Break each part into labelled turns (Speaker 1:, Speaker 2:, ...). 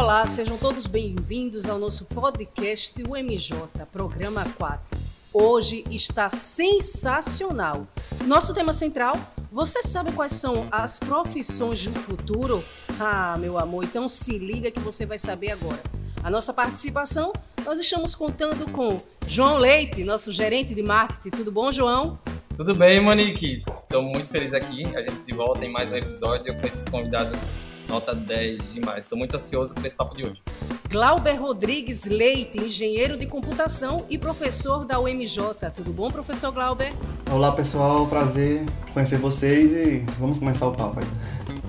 Speaker 1: Olá, sejam todos bem-vindos ao nosso podcast UMJ, programa 4. Hoje está sensacional. Nosso tema central: você sabe quais são as profissões do futuro? Ah, meu amor, então se liga que você vai saber agora. A nossa participação, nós estamos contando com João Leite, nosso gerente de marketing. Tudo bom, João?
Speaker 2: Tudo bem, Monique? Estou muito feliz aqui. A gente volta em mais um episódio com esses convidados nota 10 demais. Estou muito ansioso por esse papo de hoje.
Speaker 1: Glauber Rodrigues Leite, engenheiro de computação e professor da UMJ. Tudo bom, professor Glauber?
Speaker 3: Olá, pessoal. Prazer conhecer vocês e vamos começar o papo aí.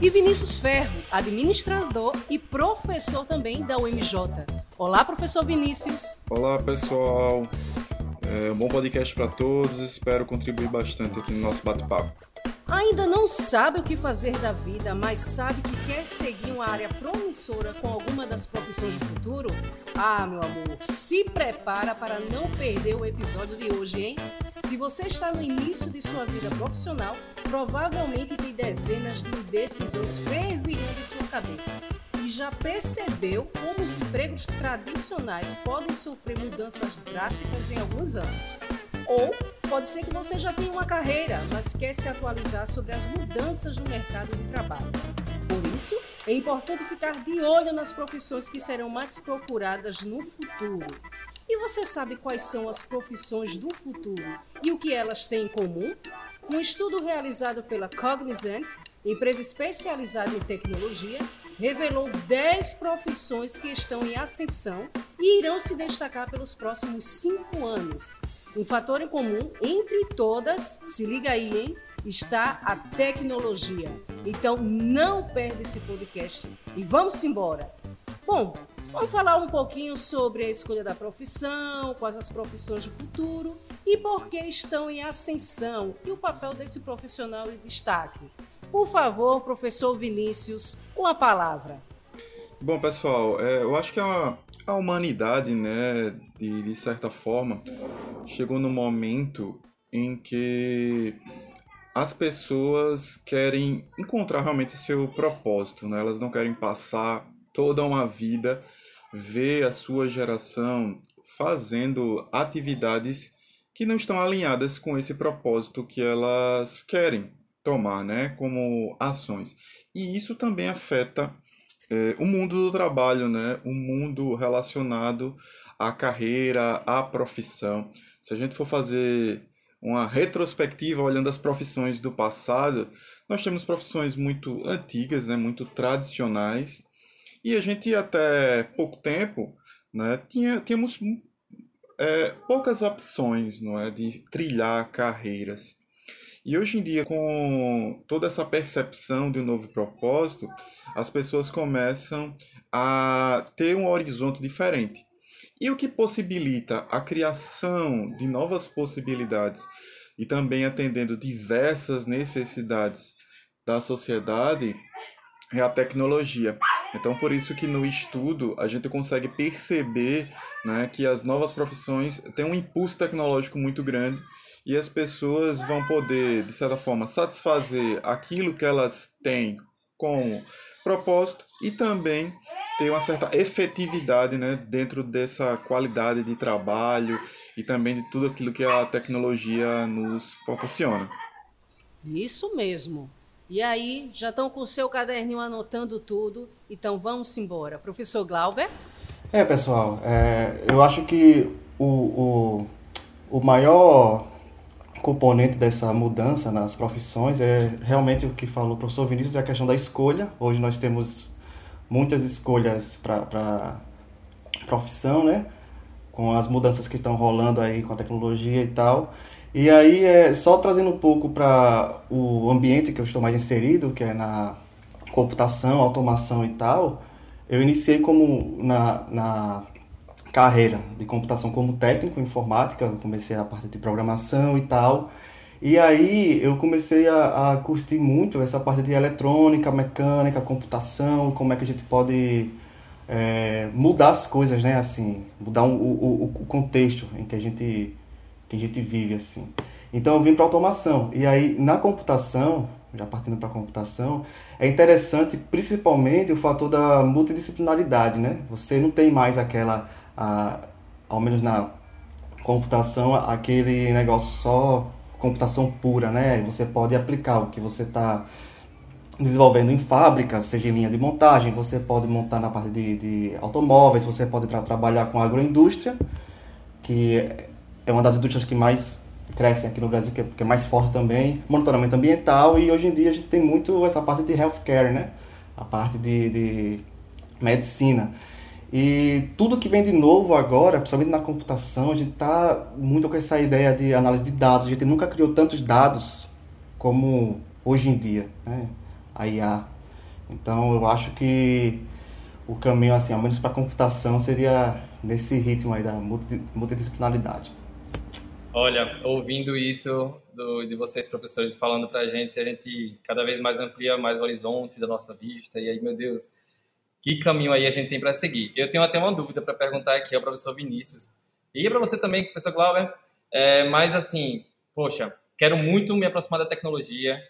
Speaker 1: E Vinícius Ferro, administrador e professor também da UMJ. Olá, professor Vinícius.
Speaker 4: Olá, pessoal. É um bom podcast para todos. Espero contribuir bastante aqui no nosso bate-papo.
Speaker 1: Ainda não sabe o que fazer da vida, mas sabe que quer seguir uma área promissora com alguma das profissões do futuro? Ah, meu amor, se prepara para não perder o episódio de hoje, hein? Se você está no início de sua vida profissional, provavelmente tem dezenas de indecisões fervilhando em sua cabeça. E já percebeu como os empregos tradicionais podem sofrer mudanças drásticas em alguns anos? Ou pode ser que você já tenha uma carreira, mas quer se atualizar sobre as mudanças no mercado de trabalho. Por isso, é importante ficar de olho nas profissões que serão mais procuradas no futuro. E você sabe quais são as profissões do futuro e o que elas têm em comum? Um estudo realizado pela Cognizant, empresa especializada em tecnologia, revelou 10 profissões que estão em ascensão e irão se destacar pelos próximos 5 anos. Um fator em comum entre todas, se liga aí, hein? Está a tecnologia. Então não perde esse podcast e vamos embora. Bom, vamos falar um pouquinho sobre a escolha da profissão, quais as profissões do futuro e por que estão em ascensão e o papel desse profissional em destaque. Por favor, professor Vinícius, com a palavra.
Speaker 4: Bom, pessoal, é, eu acho que a, a humanidade, né, de, de certa forma, chegou no momento em que as pessoas querem encontrar realmente seu propósito, né? Elas não querem passar toda uma vida ver a sua geração fazendo atividades que não estão alinhadas com esse propósito que elas querem tomar, né? Como ações. E isso também afeta é, o mundo do trabalho, né? O mundo relacionado à carreira, à profissão. Se a gente for fazer uma retrospectiva olhando as profissões do passado, nós temos profissões muito antigas, né, muito tradicionais, e a gente até pouco tempo né, tinha, tínhamos é, poucas opções não é, de trilhar carreiras. E hoje em dia, com toda essa percepção de um novo propósito, as pessoas começam a ter um horizonte diferente. E o que possibilita a criação de novas possibilidades e também atendendo diversas necessidades da sociedade é a tecnologia. Então, por isso que no estudo a gente consegue perceber né, que as novas profissões têm um impulso tecnológico muito grande e as pessoas vão poder, de certa forma, satisfazer aquilo que elas têm como propósito e também ter uma certa efetividade né, dentro dessa qualidade de trabalho e também de tudo aquilo que a tecnologia nos proporciona.
Speaker 1: Isso mesmo. E aí, já estão com o seu caderninho anotando tudo, então vamos embora. Professor Glauber?
Speaker 3: É, pessoal, é, eu acho que o, o, o maior componente dessa mudança nas profissões é realmente o que falou o professor Vinícius, é a questão da escolha. Hoje nós temos muitas escolhas para profissão, né? Com as mudanças que estão rolando aí com a tecnologia e tal. E aí, é, só trazendo um pouco para o ambiente que eu estou mais inserido, que é na computação, automação e tal, eu iniciei como na, na carreira de computação como técnico informática, comecei a parte de programação e tal. E aí eu comecei a, a, curtir muito essa parte de eletrônica, mecânica, computação, como é que a gente pode é, mudar as coisas, né? Assim, mudar um, o, o, contexto em que a gente que a gente vive assim. Então eu vim para automação. E aí na computação já partindo para computação, é interessante principalmente o fator da multidisciplinaridade, né? Você não tem mais aquela, a, ao menos na computação, aquele negócio só computação pura, né? Você pode aplicar o que você está desenvolvendo em fábrica, seja em linha de montagem, você pode montar na parte de, de automóveis, você pode tra trabalhar com agroindústria, que é uma das indústrias que mais crescem aqui no Brasil, que é, que é mais forte também, monitoramento ambiental, e hoje em dia a gente tem muito essa parte de healthcare, né? A parte de, de medicina. E tudo que vem de novo agora, principalmente na computação, a gente está muito com essa ideia de análise de dados. A gente nunca criou tantos dados como hoje em dia. Né? a IA. Então eu acho que o caminho, assim, ao menos para a computação, seria nesse ritmo aí da multidisciplinaridade.
Speaker 2: Olha, ouvindo isso do, de vocês, professores, falando para a gente, a gente cada vez mais amplia mais o horizonte da nossa vista. E aí, meu Deus, que caminho aí a gente tem para seguir? Eu tenho até uma dúvida para perguntar aqui ao professor Vinícius. E para você também, professor Glauber. É, mas assim, poxa, quero muito me aproximar da tecnologia,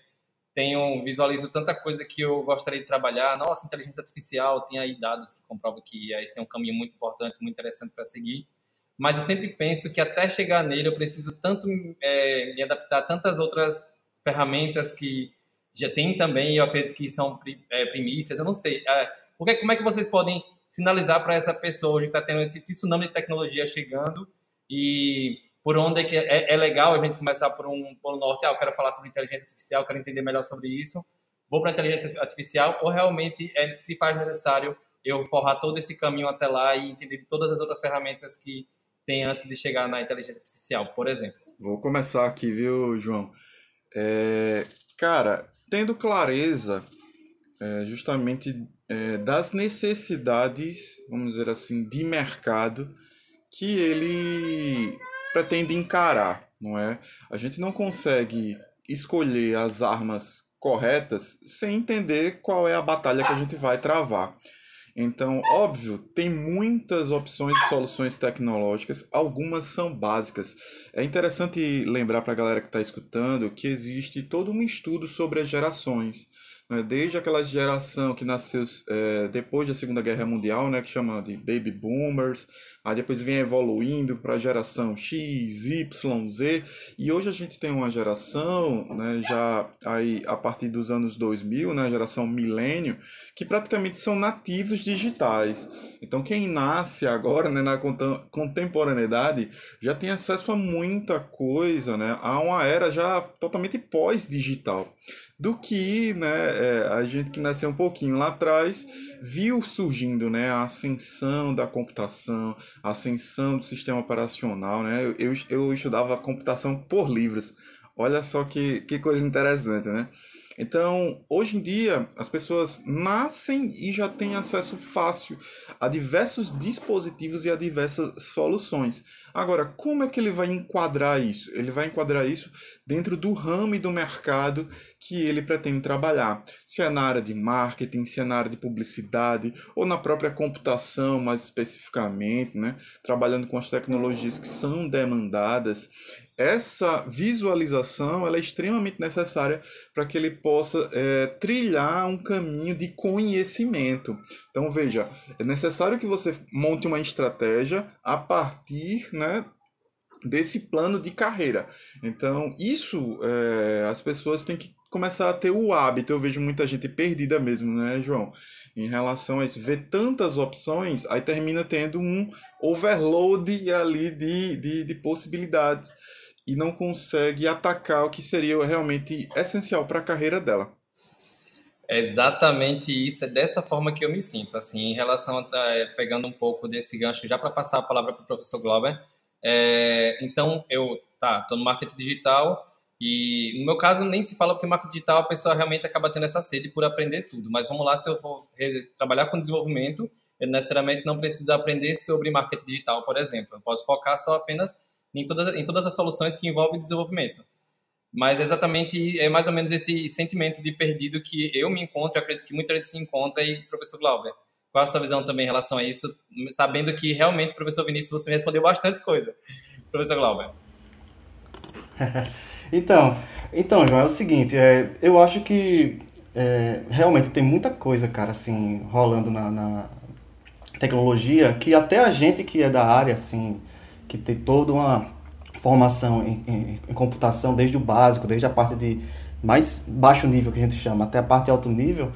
Speaker 2: tenho visualizo tanta coisa que eu gostaria de trabalhar. Nossa, inteligência artificial tem aí dados que comprovam que esse é um caminho muito importante, muito interessante para seguir. Mas eu sempre penso que até chegar nele eu preciso tanto é, me adaptar a tantas outras ferramentas que já tem também. Eu acredito que são é, primícias. Eu não sei. É, porque como é que vocês podem sinalizar para essa pessoa hoje que está tendo esse tsunami de tecnologia chegando e por onde é que é, é, legal a gente começar por um polo norte, ah, eu quero falar sobre inteligência artificial, quero entender melhor sobre isso, vou para inteligência artificial, ou realmente é, se faz necessário eu forrar todo esse caminho até lá e entender de todas as outras ferramentas que tem antes de chegar na inteligência artificial, por exemplo.
Speaker 4: Vou começar aqui, viu, João? É, cara, tendo clareza é, justamente é, das necessidades, vamos dizer assim, de mercado que ele pretende encarar, não é? A gente não consegue escolher as armas corretas sem entender qual é a batalha que a gente vai travar. Então, óbvio, tem muitas opções de soluções tecnológicas, algumas são básicas. É interessante lembrar para a galera que está escutando que existe todo um estudo sobre as gerações né, desde aquela geração que nasceu é, depois da Segunda Guerra Mundial, né, que chama de Baby Boomers, aí depois vem evoluindo para a geração X, Y, Z, e hoje a gente tem uma geração, né, já aí a partir dos anos 2000, né, geração milênio, que praticamente são nativos digitais. Então quem nasce agora, né, na contemporaneidade, já tem acesso a muita coisa, né, a uma era já totalmente pós-digital do que né, é, a gente que nasceu um pouquinho lá atrás viu surgindo né, a ascensão da computação, a ascensão do sistema operacional. Né? Eu, eu, eu estudava computação por livros. Olha só que, que coisa interessante, né? Então, hoje em dia, as pessoas nascem e já têm acesso fácil a diversos dispositivos e a diversas soluções. Agora, como é que ele vai enquadrar isso? Ele vai enquadrar isso dentro do ramo e do mercado que ele pretende trabalhar. Se é na área de marketing, se é na área de publicidade ou na própria computação, mais especificamente, né? trabalhando com as tecnologias que são demandadas essa visualização ela é extremamente necessária para que ele possa é, trilhar um caminho de conhecimento. Então, veja, é necessário que você monte uma estratégia a partir né, desse plano de carreira. Então, isso é, as pessoas têm que começar a ter o hábito. Eu vejo muita gente perdida mesmo, né, João? Em relação a isso, ver tantas opções, aí termina tendo um overload ali de, de, de possibilidades e não consegue atacar o que seria realmente essencial para a carreira dela.
Speaker 2: Exatamente isso, é dessa forma que eu me sinto, assim, em relação a, é, pegando um pouco desse gancho, já para passar a palavra para o professor Glauber, é, então eu, tá, estou no marketing digital e no meu caso nem se fala porque marketing digital a pessoa realmente acaba tendo essa sede por aprender tudo, mas vamos lá, se eu for trabalhar com desenvolvimento, eu necessariamente não preciso aprender sobre marketing digital, por exemplo, eu posso focar só apenas em todas, em todas as soluções que envolvem desenvolvimento. Mas é exatamente é mais ou menos esse sentimento de perdido que eu me encontro, eu acredito que muita gente se encontra, e professor Glauber, qual a sua visão também em relação a isso, sabendo que realmente, professor Vinícius, você me respondeu bastante coisa. Professor Glauber.
Speaker 3: então, Então, João, é o seguinte, é, eu acho que é, realmente tem muita coisa, cara, assim, rolando na, na, tecnologia que até a gente que é da área, assim, que tem toda uma formação em, em, em computação, desde o básico, desde a parte de mais baixo nível que a gente chama, até a parte alto nível,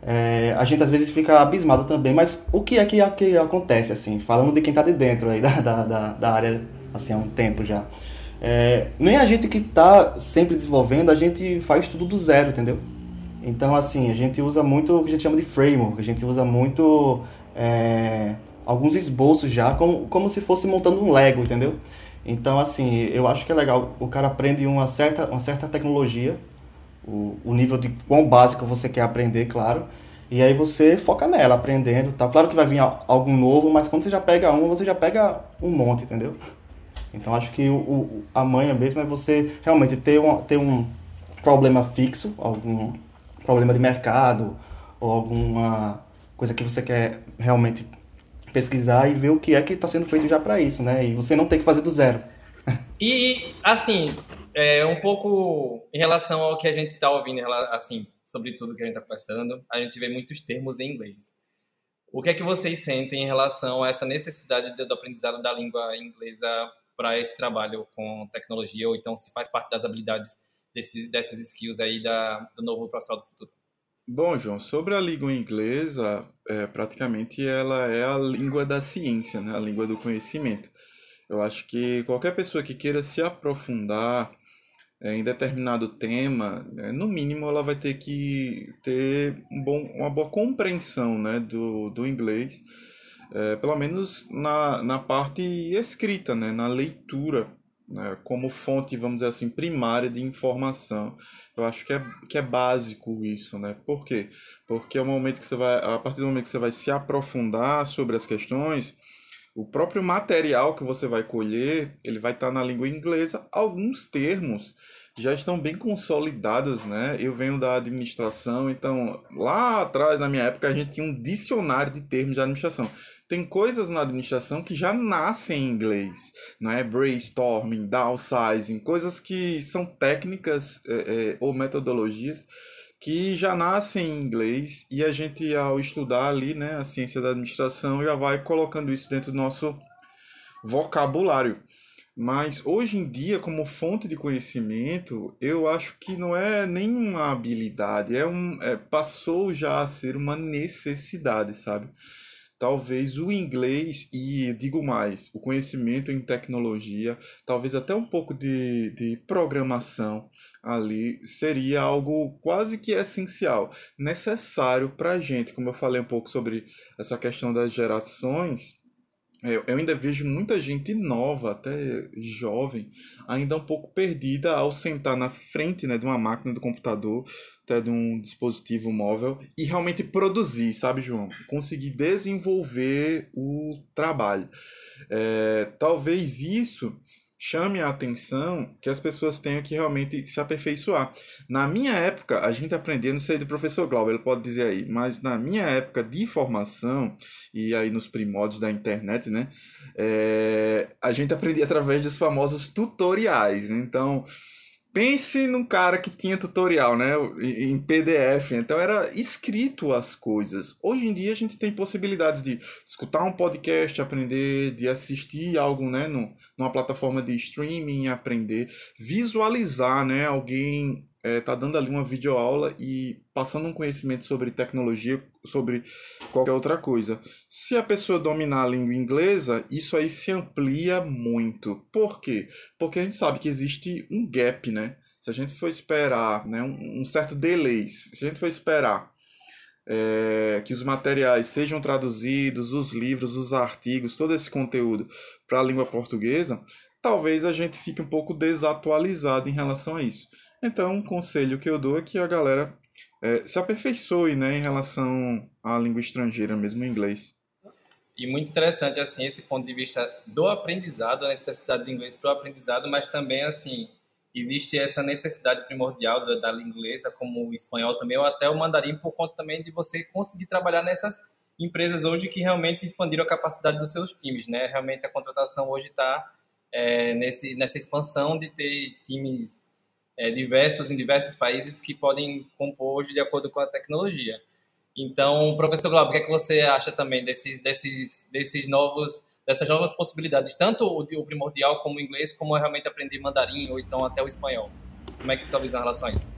Speaker 3: é, a gente às vezes fica abismado também. Mas o que é que, é que acontece, assim, falando de quem está de dentro aí da, da, da, área, assim, há um tempo já. É, nem a gente que está sempre desenvolvendo, a gente faz tudo do zero, entendeu? Então, assim, a gente usa muito o que a gente chama de framework, a gente usa muito é, alguns esboços já, como, como se fosse montando um Lego, entendeu? Então, assim, eu acho que é legal, o cara aprende uma certa, uma certa tecnologia, o, o nível de quão básico você quer aprender, claro, e aí você foca nela, aprendendo tal. Claro que vai vir algo novo, mas quando você já pega um, você já pega um monte, entendeu? Então, acho que o, o a manha mesmo é você realmente ter, uma, ter um problema fixo, algum problema de mercado, ou alguma coisa que você quer realmente pesquisar e ver o que é que está sendo feito já para isso, né? E você não tem que fazer do zero.
Speaker 2: E, assim, é, um pouco em relação ao que a gente está ouvindo, assim, sobre tudo que a gente está conversando, a gente vê muitos termos em inglês. O que é que vocês sentem em relação a essa necessidade do aprendizado da língua inglesa para esse trabalho com tecnologia, ou então se faz parte das habilidades desses, dessas skills aí da, do novo profissional do futuro?
Speaker 4: Bom, João, sobre a língua inglesa, é, praticamente ela é a língua da ciência, né? a língua do conhecimento. Eu acho que qualquer pessoa que queira se aprofundar é, em determinado tema, né, no mínimo ela vai ter que ter um bom, uma boa compreensão né, do, do inglês, é, pelo menos na, na parte escrita, né, na leitura né, como fonte, vamos dizer assim, primária de informação. Eu acho que é, que é básico isso, né? Por quê? Porque é o momento que você vai, a partir do momento que você vai se aprofundar sobre as questões, o próprio material que você vai colher, ele vai estar na língua inglesa. Alguns termos já estão bem consolidados, né? Eu venho da administração, então lá atrás, na minha época, a gente tinha um dicionário de termos de administração tem coisas na administração que já nascem em inglês, não é? Brainstorming, downsizing, coisas que são técnicas é, é, ou metodologias que já nascem em inglês e a gente ao estudar ali, né, a ciência da administração já vai colocando isso dentro do nosso vocabulário. Mas hoje em dia, como fonte de conhecimento, eu acho que não é nenhuma habilidade, é um, é, passou já a ser uma necessidade, sabe? talvez o inglês e, digo mais, o conhecimento em tecnologia, talvez até um pouco de, de programação ali, seria algo quase que essencial, necessário para a gente, como eu falei um pouco sobre essa questão das gerações. Eu, eu ainda vejo muita gente nova, até jovem, ainda um pouco perdida ao sentar na frente né, de uma máquina do computador até de um dispositivo móvel e realmente produzir, sabe, João? Conseguir desenvolver o trabalho. É, talvez isso chame a atenção que as pessoas tenham que realmente se aperfeiçoar. Na minha época, a gente aprendia, não sei do professor Glauber, ele pode dizer aí, mas na minha época de formação, e aí nos primórdios da internet, né, é, a gente aprendia através dos famosos tutoriais. Então, Pense num cara que tinha tutorial, né, em PDF, então era escrito as coisas. Hoje em dia a gente tem possibilidades de escutar um podcast, aprender, de assistir algo, né, no, numa plataforma de streaming, aprender, visualizar, né, alguém é, tá dando ali uma videoaula e passando um conhecimento sobre tecnologia, sobre qualquer outra coisa. Se a pessoa dominar a língua inglesa, isso aí se amplia muito. Por quê? Porque a gente sabe que existe um gap, né? Se a gente for esperar, né, um, um certo delay, se a gente for esperar é, que os materiais sejam traduzidos, os livros, os artigos, todo esse conteúdo para a língua portuguesa, talvez a gente fique um pouco desatualizado em relação a isso. Então, um conselho que eu dou é que a galera é, se aperfeiçoe né, em relação à língua estrangeira, mesmo o inglês.
Speaker 2: E muito interessante, assim, esse ponto de vista do aprendizado, a necessidade do inglês para o aprendizado, mas também, assim, existe essa necessidade primordial da, língua inglesa, como o espanhol também, ou até o mandarim, por conta também de você conseguir trabalhar nessas empresas hoje que realmente expandiram a capacidade dos seus times, né? Realmente a contratação hoje está é, nessa expansão de ter times é, diversos em diversos países que podem compor hoje de acordo com a tecnologia. Então, professor Glauber, o que, é que você acha também desses, desses, desses novos, dessas novas possibilidades, tanto o, o primordial como o inglês, como realmente aprender mandarim ou então até o espanhol? Como é que sua visão em relação a isso?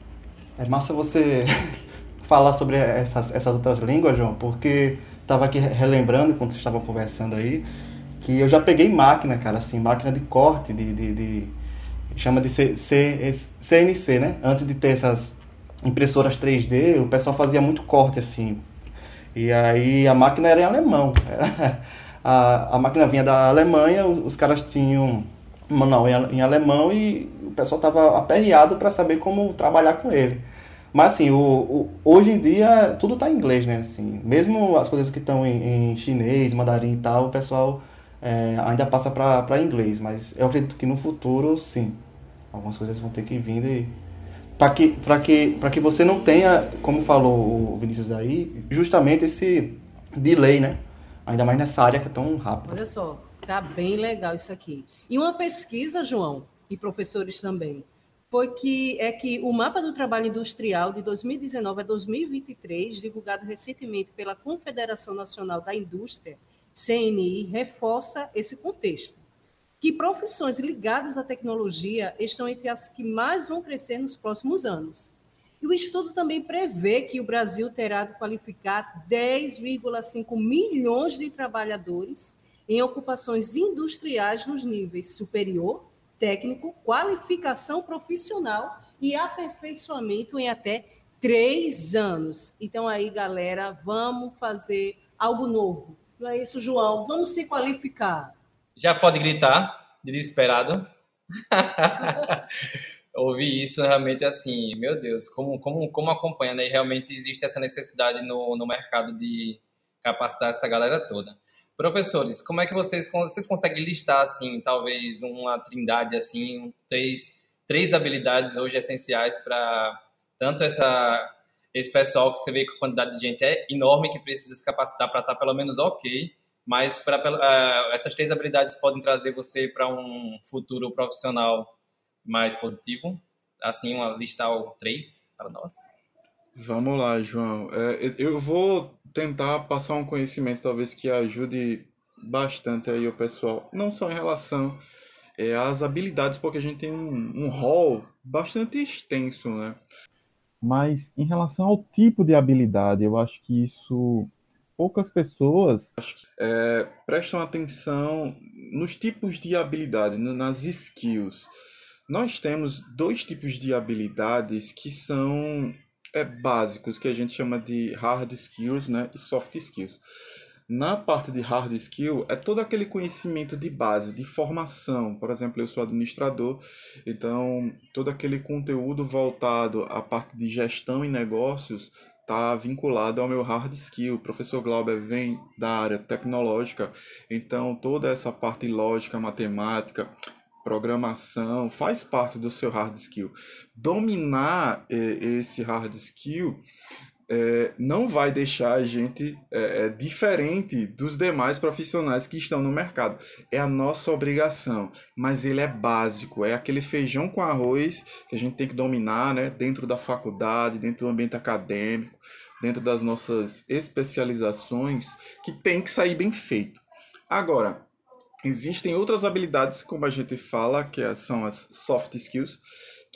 Speaker 3: É massa você falar sobre essas, essas outras línguas, João, porque estava aqui relembrando quando vocês estavam conversando aí, que eu já peguei máquina, cara, assim, máquina de corte, de, de, de chama de C, C, CNC, né? Antes de ter essas impressoras 3D, o pessoal fazia muito corte assim. E aí a máquina era em alemão. a, a máquina vinha da Alemanha, os, os caras tinham manual em, em, alemão e o pessoal estava aperreado para saber como trabalhar com ele. Mas assim, o, o, hoje em dia tudo está em inglês, né? Assim, mesmo as coisas que estão em, em, chinês, mandarim e tal, o pessoal é, ainda passa para inglês. Mas eu acredito que no futuro, sim. Algumas coisas vão ter que vir e para que, para que, que você não tenha, como falou o Vinícius aí, justamente esse delay, né? Ainda mais nessa área que é tão rápida.
Speaker 1: Olha só, tá bem legal isso aqui. E uma pesquisa, João, e professores também, foi que é que o mapa do trabalho industrial de 2019 a 2023, divulgado recentemente pela Confederação Nacional da Indústria, CNI, reforça esse contexto que profissões ligadas à tecnologia estão entre as que mais vão crescer nos próximos anos. E o estudo também prevê que o Brasil terá de qualificar 10,5 milhões de trabalhadores em ocupações industriais nos níveis superior, técnico, qualificação profissional e aperfeiçoamento em até três anos. Então, aí, galera, vamos fazer algo novo. Não é isso, João? Vamos se qualificar.
Speaker 2: Já pode gritar, de desesperado. Ouvir isso realmente assim, meu Deus, como, como, como acompanha, né? E realmente existe essa necessidade no, no mercado de capacitar essa galera toda. Professores, como é que vocês, vocês conseguem listar, assim, talvez uma trindade, assim, três, três habilidades hoje essenciais para tanto essa, esse pessoal que você vê que a quantidade de gente é enorme que precisa se capacitar para estar pelo menos ok, mas pra, uh, essas três habilidades podem trazer você para um futuro profissional mais positivo. Assim, uma listar três para nós.
Speaker 4: Vamos lá, João. É, eu vou tentar passar um conhecimento talvez que ajude bastante aí o pessoal, não só em relação é, às habilidades, porque a gente tem um, um hall bastante extenso, né? Mas em relação ao tipo de habilidade, eu acho que isso poucas pessoas é, prestam atenção nos tipos de habilidade, nas skills. Nós temos dois tipos de habilidades que são é, básicos, que a gente chama de hard skills né, e soft skills. Na parte de hard skill, é todo aquele conhecimento de base, de formação. Por exemplo, eu sou administrador, então todo aquele conteúdo voltado à parte de gestão e negócios está vinculado ao meu hard skill. O professor Glauber vem da área tecnológica, então toda essa parte lógica, matemática, programação faz parte do seu hard skill. Dominar eh, esse hard skill é, não vai deixar a gente é, é, diferente dos demais profissionais que estão no mercado. É a nossa obrigação, mas ele é básico, é aquele feijão com arroz que a gente tem que dominar né, dentro da faculdade, dentro do ambiente acadêmico, dentro das nossas especializações, que tem que sair bem feito. Agora, existem outras habilidades, como a gente fala, que é, são as soft skills,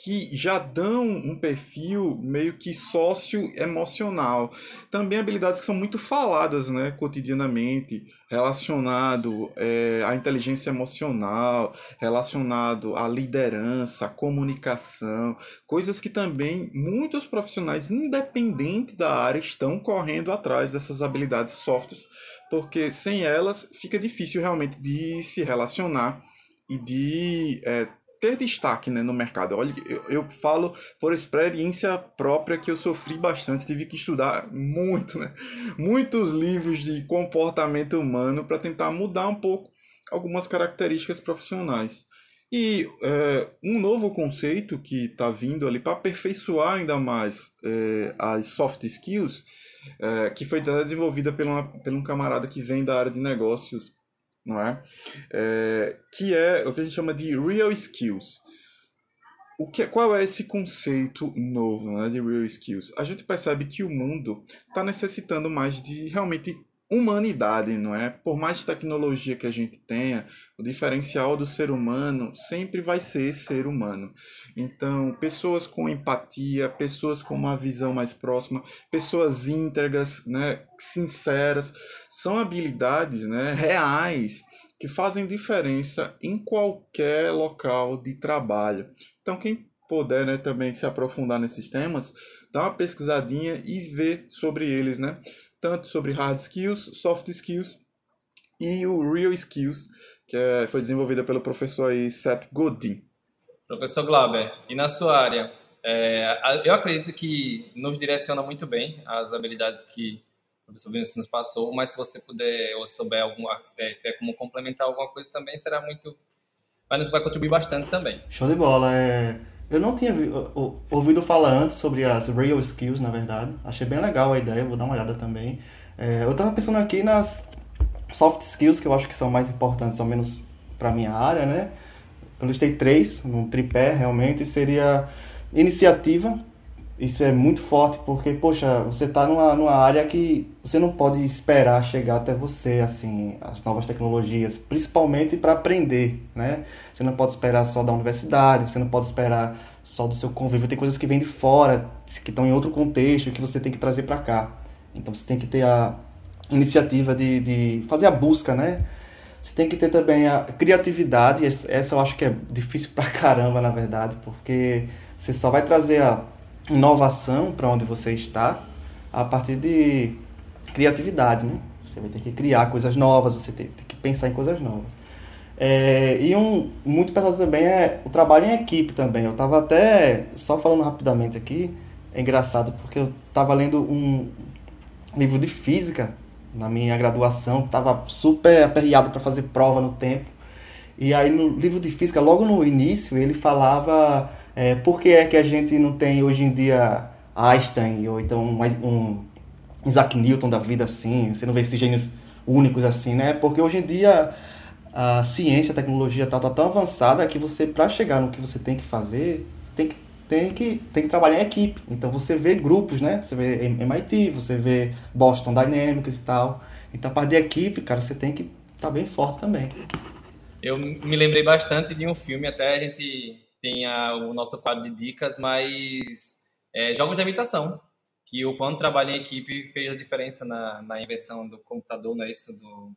Speaker 4: que já dão um perfil meio que sócio-emocional. Também habilidades que são muito faladas né, cotidianamente, relacionado é, à inteligência emocional, relacionado à liderança, à comunicação, coisas que também muitos profissionais, independente da área, estão correndo atrás dessas habilidades softs, porque sem elas fica difícil realmente de se relacionar e de é, ter destaque né, no mercado. Olha, eu, eu, falo por experiência própria que eu sofri bastante, tive que estudar muito, né? muitos livros de comportamento humano para tentar mudar um pouco algumas características profissionais. E é, um novo conceito que está vindo ali para aperfeiçoar ainda mais é, as soft skills, é, que foi desenvolvida por, por um camarada que vem da área de negócios não é? é? Que é o que a gente chama de real skills. o que, qual é esse conceito novo né, de Real Skills? A gente percebe que o mundo está necessitando mais de realmente humanidade, não é? Por mais tecnologia que a gente tenha, o diferencial do ser humano sempre vai ser ser humano. Então, pessoas com empatia, pessoas com uma visão mais próxima, pessoas íntegras, né, sinceras, são habilidades, né, reais que fazem diferença em qualquer local de trabalho. Então, quem puder né, também se aprofundar nesses temas, dá uma pesquisadinha e vê sobre eles, né? Tanto sobre hard skills, soft skills e o real skills, que é, foi desenvolvida pelo professor aí, Seth Godin.
Speaker 2: Professor Glauber, e na sua área, é, eu acredito que nos direciona muito bem as habilidades que o professor Vinícius nos passou, mas se você puder ou souber algum aspecto, é como complementar alguma coisa também, será muito... Mas nos vai contribuir bastante também.
Speaker 3: Show de bola. É... Eu não tinha ouvido falar antes sobre as real skills, na verdade. Achei bem legal a ideia, vou dar uma olhada também. É, eu estava pensando aqui nas soft skills, que eu acho que são mais importantes, ao menos para minha área, né? Eu listei três, num tripé, realmente. Seria iniciativa, isso é muito forte porque, poxa, você está numa, numa área que você não pode esperar chegar até você, assim, as novas tecnologias, principalmente para aprender, né? Você não pode esperar só da universidade, você não pode esperar só do seu convívio, tem coisas que vêm de fora, que estão em outro contexto, que você tem que trazer para cá. Então você tem que ter a iniciativa de, de fazer a busca, né? Você tem que ter também a criatividade, essa eu acho que é difícil pra caramba, na verdade, porque você só vai trazer a inovação para onde você está a partir de criatividade, né? Você vai ter que criar coisas novas, você tem, tem que pensar em coisas novas. É, e um muito pesado também é o trabalho em equipe também. Eu estava até, só falando rapidamente aqui, é engraçado porque eu estava lendo um livro de física na minha graduação, estava super aperreado para fazer prova no tempo. E aí no livro de física, logo no início, ele falava é, por que é que a gente não tem hoje em dia Einstein ou então um, Isaac Newton da vida assim? Você não vê esses gênios únicos assim, né? Porque hoje em dia a ciência, a tecnologia está tá tão avançada que você, para chegar no que você tem que fazer, tem que, tem, que, tem que trabalhar em equipe. Então você vê grupos, né? Você vê MIT, você vê Boston Dynamics e tal. Então a parte de equipe, cara, você tem que estar tá bem forte também.
Speaker 2: Eu me lembrei bastante de um filme, até a gente tem a, o nosso quadro de dicas, mas é, jogos de habitação, que o quanto trabalho em equipe fez a diferença na, na invenção do computador, não é isso? Do...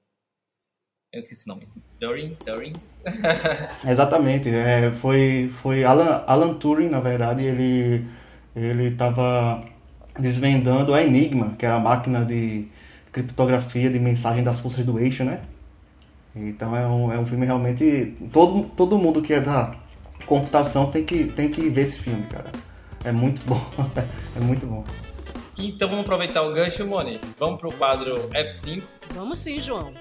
Speaker 2: Eu esqueci o nome. Turing? Turing?
Speaker 3: Exatamente. É, foi foi Alan, Alan Turing, na verdade, ele ele estava desvendando a Enigma, que era a máquina de criptografia de mensagem das forças do eixo, né? Então é um, é um filme realmente. Todo, todo mundo que é da computação tem que, tem que ver esse filme, cara. É muito bom. é muito bom.
Speaker 2: Então vamos aproveitar o gancho, Moni. Vamos pro quadro F5.
Speaker 1: Vamos sim, João.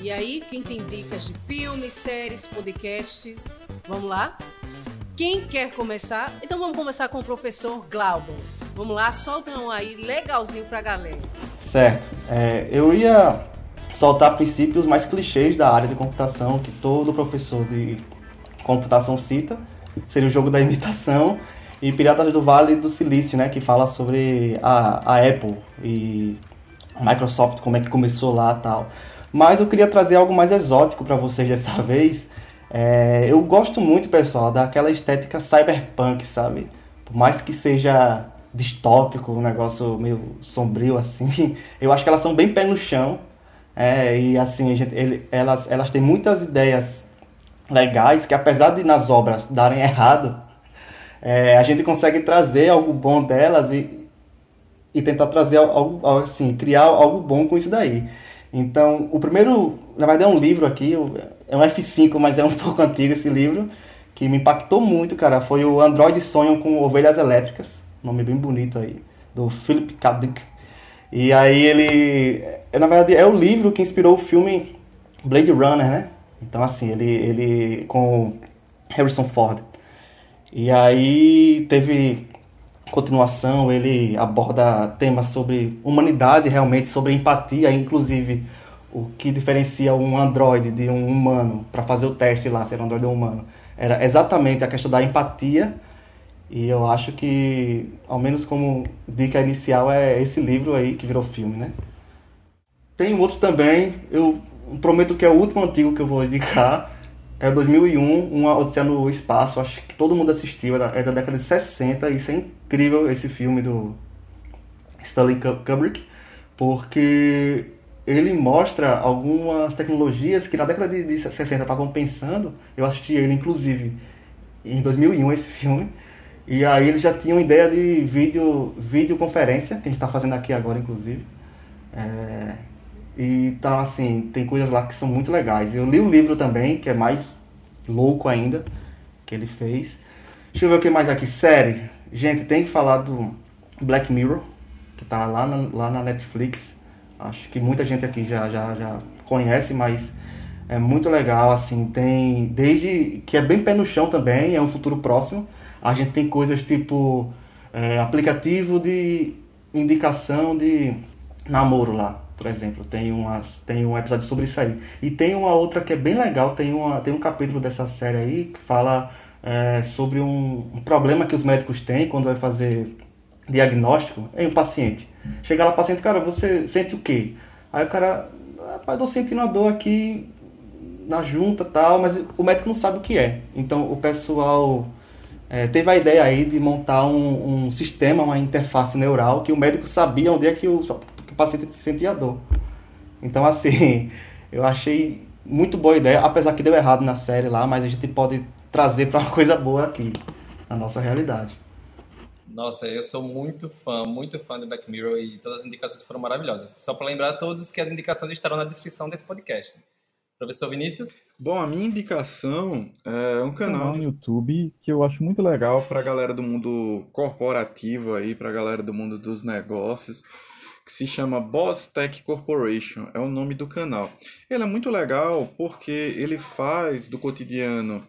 Speaker 1: E aí, quem tem dicas de filmes, séries, podcasts, vamos lá? Quem quer começar? Então vamos começar com o professor Glauber. Vamos lá, solta um aí legalzinho pra galera.
Speaker 3: Certo. É, eu ia soltar princípios mais clichês da área de computação que todo professor de computação cita, seria o jogo da imitação, e Piratas do Vale do Silício, né, que fala sobre a, a Apple e a Microsoft, como é que começou lá tal. Mas eu queria trazer algo mais exótico para vocês dessa vez. É, eu gosto muito, pessoal, daquela estética cyberpunk, sabe? Por mais que seja distópico, um negócio meio sombrio assim, eu acho que elas são bem pé no chão. É, e assim, gente, ele, elas, elas têm muitas ideias legais que apesar de nas obras darem errado, é, a gente consegue trazer algo bom delas e, e tentar trazer algo, assim, criar algo bom com isso daí. Então, o primeiro, na verdade é um livro aqui, é um F5, mas é um pouco antigo esse livro, que me impactou muito, cara, foi o Android Sonham com Ovelhas Elétricas, nome bem bonito aí, do Philip K. Dick. E aí ele, é, na verdade, é o livro que inspirou o filme Blade Runner, né? Então, assim, ele, ele com Harrison Ford. E aí teve continuação, ele aborda temas sobre humanidade, realmente, sobre empatia, inclusive o que diferencia um androide de um humano, para fazer o teste lá, se é um androide ou humano. era exatamente a questão da empatia. E eu acho que, ao menos como dica inicial, é esse livro aí que virou filme, né? Tem um outro também, eu prometo que é o último antigo que eu vou indicar, é 2001, Uma Odisseia no Espaço. Acho que todo mundo assistiu, é da década de 60. E isso é incrível, esse filme do Stanley Kubrick, porque ele mostra algumas tecnologias que na década de, de 60 estavam pensando. Eu assisti ele, inclusive, em 2001, esse filme. E aí ele já tinha uma ideia de vídeo, videoconferência, que a gente está fazendo aqui agora, inclusive. É, e tá assim, tem coisas lá que são muito legais. Eu li o livro também, que é mais louco ainda, que ele fez. Deixa eu ver o que mais aqui. Série. Gente, tem que falar do Black Mirror, que tá lá na, lá na Netflix. Acho que muita gente aqui já, já, já conhece, mas é muito legal, assim, tem desde que é bem pé no chão também, é um futuro próximo. A gente tem coisas tipo é, aplicativo de indicação de namoro lá por exemplo. Tem, umas, tem um episódio sobre isso aí. E tem uma outra que é bem legal, tem, uma, tem um capítulo dessa série aí que fala é, sobre um, um, problema que os médicos têm quando vai fazer diagnóstico em um paciente. Chega lá o paciente, cara, você sente o quê? Aí o cara, rapaz, tô sentindo uma dor aqui na junta tal, mas o médico não sabe o que é. Então o pessoal é, teve a ideia aí de montar um, um, sistema, uma interface neural, que o médico sabia onde é que o que o paciente sentia dor. Então, assim, eu achei muito boa ideia, apesar que deu errado na série lá, mas a gente pode trazer para uma coisa boa aqui, na nossa realidade.
Speaker 2: Nossa, eu sou muito fã, muito fã do Black Mirror e todas as indicações foram maravilhosas. Só para lembrar a todos que as indicações estarão na descrição desse podcast. Professor Vinícius?
Speaker 4: Bom, a minha indicação é um canal no YouTube que eu acho muito legal para a galera do mundo corporativo aí, para a galera do mundo dos negócios que se chama Boss Tech Corporation, é o nome do canal. Ele é muito legal porque ele faz do cotidiano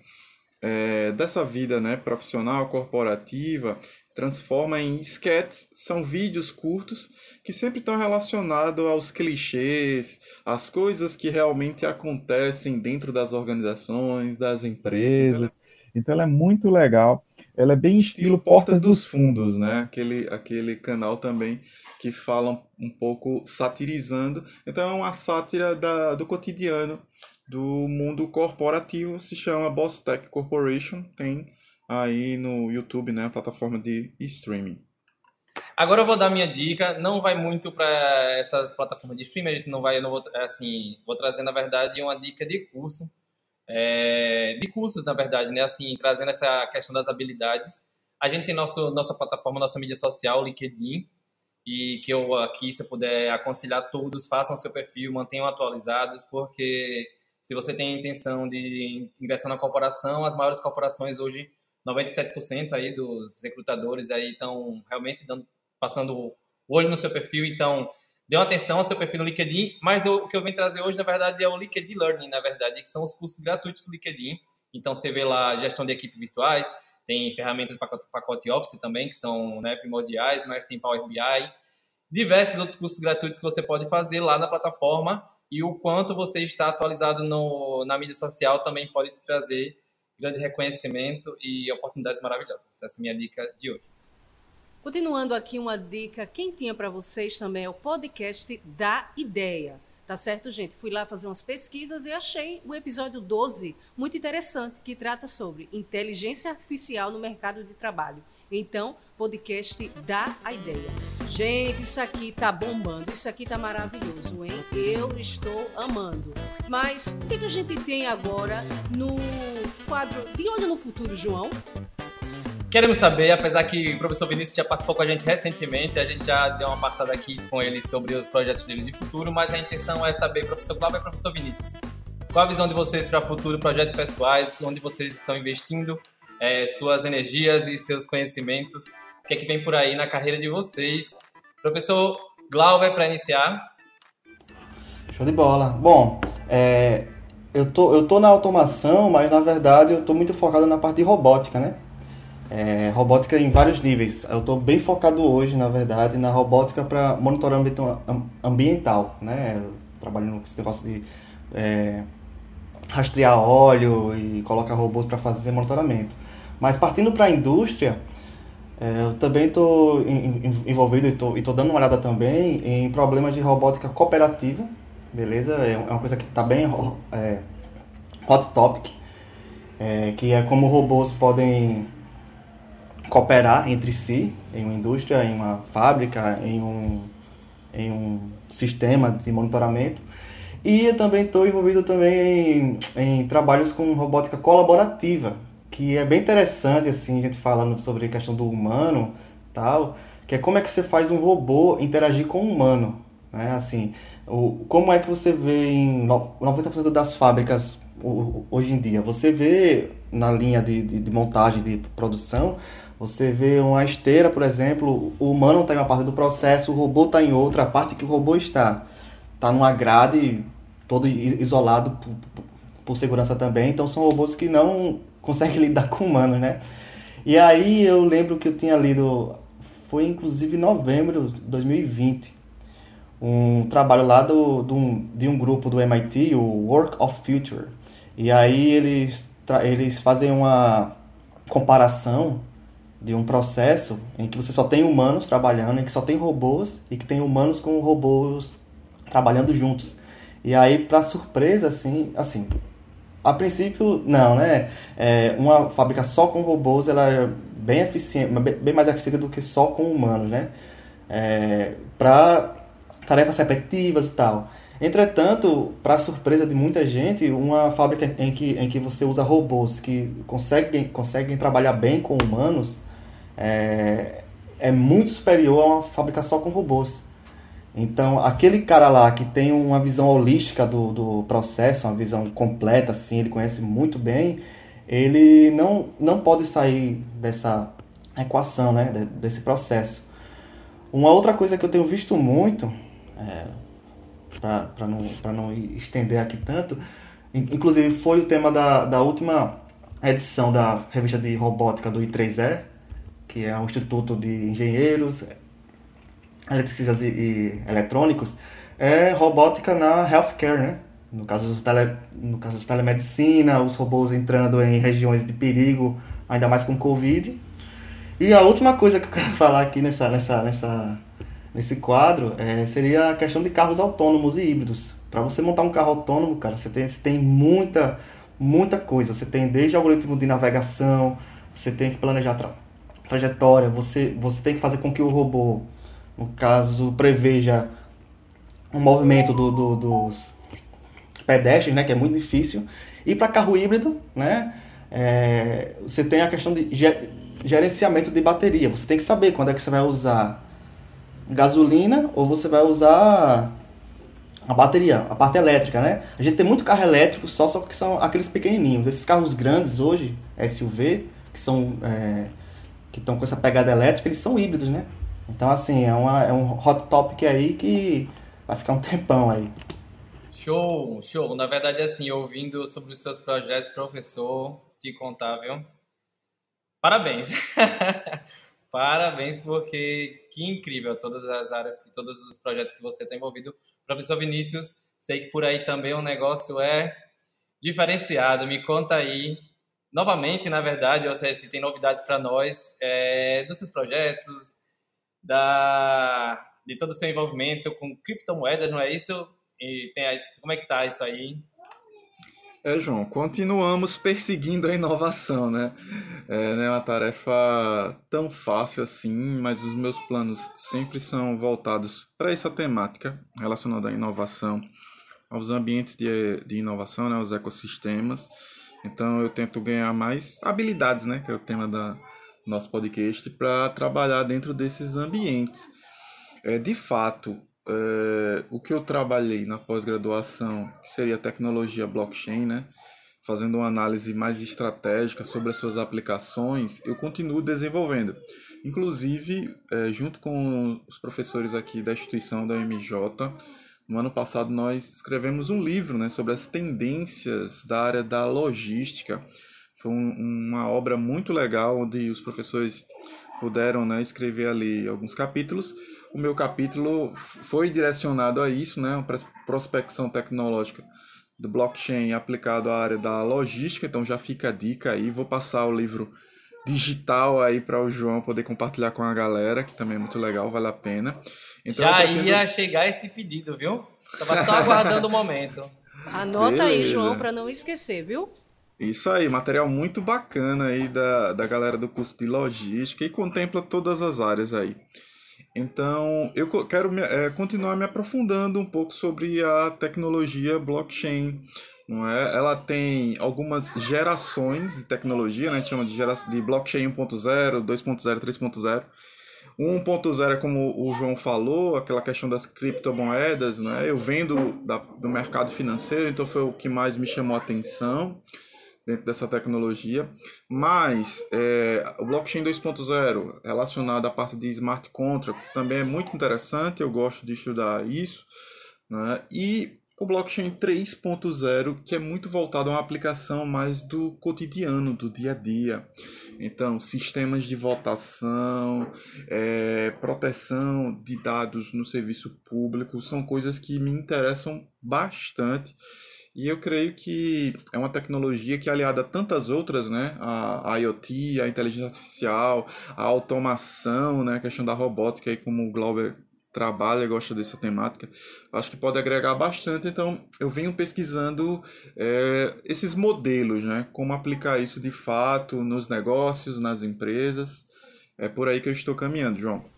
Speaker 4: é, dessa vida né, profissional, corporativa, transforma em sketches, são vídeos curtos que sempre estão relacionados aos clichês, às coisas que realmente acontecem dentro das organizações, das empresas. Então ela é muito legal. Ela é bem estilo, Portas dos Fundos, né? Aquele, aquele canal também que falam um pouco satirizando. Então é uma sátira da, do cotidiano do mundo corporativo, se chama Boss Tech Corporation, tem aí no YouTube, né, a plataforma de streaming.
Speaker 2: Agora eu vou dar minha dica, não vai muito para essas plataformas de streaming, a gente não vai, não vou, assim, vou trazer na verdade uma dica de curso, é, de cursos na verdade, né, assim, trazendo essa questão das habilidades. A gente tem nosso, nossa plataforma, nossa mídia social, LinkedIn, e que eu aqui, se eu puder aconselhar todos, façam seu perfil, mantenham atualizados, porque se você tem a intenção de ingressar na corporação, as maiores corporações hoje, 97% aí dos recrutadores aí estão realmente dando, passando o olho no seu perfil, então dê uma atenção ao seu perfil no LinkedIn, mas o que eu venho trazer hoje, na verdade, é o LinkedIn Learning, na verdade, que são os cursos gratuitos do LinkedIn, então você vê lá gestão de equipes virtuais, tem ferramentas para pacote Office também, que são né, primordiais, mas tem Power BI, diversos outros cursos gratuitos que você pode fazer lá na plataforma e o quanto você está atualizado no, na mídia social também pode te trazer grande reconhecimento e oportunidades maravilhosas. Essa é a minha dica de hoje.
Speaker 1: Continuando aqui uma dica quentinha para vocês também é o podcast da Ideia. Tá certo, gente? Fui lá fazer umas pesquisas e achei o episódio 12 muito interessante, que trata sobre inteligência artificial no mercado de trabalho. Então, podcast dá a ideia. Gente, isso aqui tá bombando, isso aqui tá maravilhoso, hein? Eu estou amando. Mas o que, que a gente tem agora no quadro De Olho no Futuro, João?
Speaker 2: Queremos saber, apesar que o professor Vinícius já participou com a gente recentemente, a gente já deu uma passada aqui com ele sobre os projetos dele de futuro, mas a intenção é saber, professor Glauber e professor Vinícius, qual a visão de vocês para futuro, projetos pessoais, onde vocês estão investindo é, suas energias e seus conhecimentos, o que é que vem por aí na carreira de vocês. Professor Glauber, para iniciar.
Speaker 3: Show de bola. Bom, é, eu, tô, eu tô na automação, mas na verdade eu tô muito focado na parte de robótica, né? É, robótica em vários níveis. Eu estou bem focado hoje, na verdade, na robótica para monitoramento ambiental, né? Eu trabalho com esse negócio de é, rastrear óleo e colocar robôs para fazer monitoramento. Mas partindo para a indústria, é, eu também estou envolvido e estou dando uma olhada também em problemas de robótica cooperativa, beleza? É, é uma coisa que está bem é, hot topic, é, que é como robôs podem cooperar entre si em uma indústria, em uma fábrica, em um, em um sistema de monitoramento. E eu também estou envolvido também em, em, trabalhos com robótica colaborativa, que é bem interessante, assim, a gente falando sobre a questão do humano tal, que é como é que você faz um robô interagir com o humano, né? Assim, o, como é que você vê em 90% das fábricas hoje em dia? Você vê na linha de, de, de montagem, de produção, você vê uma esteira, por exemplo, o humano está em uma parte do processo, o robô está em outra, a parte que o robô está está numa grade todo isolado por, por, segurança também, então são robôs que não conseguem lidar com humanos, né? E aí eu lembro que eu tinha lido, foi inclusive em novembro de 2020, um trabalho lá do, do, de um grupo do MIT, o Work of Future. E aí eles, eles fazem uma comparação de um processo em que você só tem humanos trabalhando, em que só tem robôs e que tem humanos com robôs trabalhando juntos. E aí, para surpresa, assim, assim, a princípio, não, né? É, uma fábrica só com robôs, ela é bem eficiente, bem mais eficiente do que só com humanos, né? É, para tarefas repetitivas e tal. Entretanto, para surpresa de muita gente, uma fábrica em que, em que você usa robôs que conseguem, conseguem trabalhar bem com humanos é, é muito superior a uma fábrica só com robôs. Então, aquele cara lá que tem uma visão holística do, do processo, uma visão completa, assim, ele conhece muito bem, ele não, não pode sair dessa equação, né, desse processo. Uma outra coisa que eu tenho visto muito, é, para não, não estender aqui tanto, inclusive foi o tema da, da última edição da revista de robótica do I3E, que é o Instituto de Engenheiros, Eletricistas e, e Eletrônicos, é robótica na healthcare, né? No caso, tele, no caso de telemedicina, os robôs entrando em regiões de perigo, ainda mais com Covid. E a última coisa que eu quero falar aqui nessa, nessa, nessa, nesse quadro é, seria a questão de carros autônomos e híbridos. Para você montar um carro autônomo, cara, você tem, você tem muita, muita coisa. Você tem desde algoritmo de navegação, você tem que planejar trajetória, você, você tem que fazer com que o robô, no caso, preveja o movimento do, do, dos pedestres, né, que é muito difícil. E para carro híbrido, né, é, você tem a questão de gerenciamento de bateria. Você tem que saber quando é que você vai usar gasolina ou você vai usar a bateria, a parte elétrica, né? A gente tem muito carro elétrico só, só que são aqueles pequenininhos. Esses carros grandes hoje, SUV, que são é, que estão com essa pegada elétrica, eles são híbridos, né? Então, assim, é, uma, é um hot topic aí que vai ficar um tempão aí.
Speaker 2: Show, show. Na verdade, assim, ouvindo sobre os seus projetos, professor, te contar, viu? Parabéns. Parabéns, porque que incrível todas as áreas, todos os projetos que você está envolvido. Professor Vinícius, sei que por aí também o negócio é diferenciado. Me conta aí novamente, na verdade, ou seja, se tem novidades para nós é, dos seus projetos, da, de todo o seu envolvimento com criptomoedas, não é isso? E tem, como é que tá isso aí?
Speaker 4: É, João, continuamos perseguindo a inovação, né? É, não é uma tarefa tão fácil assim, mas os meus planos sempre são voltados para essa temática relacionada à inovação, aos ambientes de, de inovação, né, aos ecossistemas. Então eu tento ganhar mais habilidades, né, que é o tema da nosso podcast, para trabalhar dentro desses ambientes. É, de fato, é, o que eu trabalhei na pós-graduação, que seria tecnologia blockchain, né, fazendo uma análise mais estratégica sobre as suas aplicações, eu continuo desenvolvendo. Inclusive, é, junto com os professores aqui da instituição da MJ, no ano passado nós escrevemos um livro né, sobre as tendências da área da logística. Foi um, uma obra muito legal, onde os professores puderam né, escrever ali alguns capítulos. O meu capítulo foi direcionado a isso, né, prospecção tecnológica do blockchain aplicado à área da logística, então já fica a dica aí. Vou passar o livro digital aí para o João poder compartilhar com a galera, que também é muito legal, vale a pena.
Speaker 2: Então, já pretendo... ia chegar esse pedido, viu? Tava só aguardando o momento.
Speaker 1: Anota Beleza. aí, João, para não esquecer, viu?
Speaker 4: Isso aí, material muito bacana aí da, da galera do curso de logística e contempla todas as áreas aí. Então, eu quero é, continuar me aprofundando um pouco sobre a tecnologia blockchain. Não é? Ela tem algumas gerações de tecnologia, né? Chama de, gera... de blockchain 1.0, 2.0, 3.0. 1.0 é como o João falou, aquela questão das criptomoedas, né? Eu vendo da, do mercado financeiro, então foi o que mais me chamou a atenção dentro dessa tecnologia. Mas é, o blockchain 2.0 relacionado à parte de smart contracts também é muito interessante, eu gosto de estudar isso. Né? E o blockchain 3.0, que é muito voltado a uma aplicação mais do cotidiano, do dia a dia. Então, sistemas de votação, é, proteção de dados no serviço público são coisas que me interessam bastante e eu creio que é uma tecnologia que, aliada a tantas outras, né? A, IoT, a inteligência artificial, a automação, né? A questão da robótica, aí, como o Glauber trabalha e gosta dessa temática, acho que pode agregar bastante. Então, eu venho pesquisando é, esses modelos, né? Como aplicar isso de fato nos negócios, nas empresas. É por aí que eu estou caminhando, João.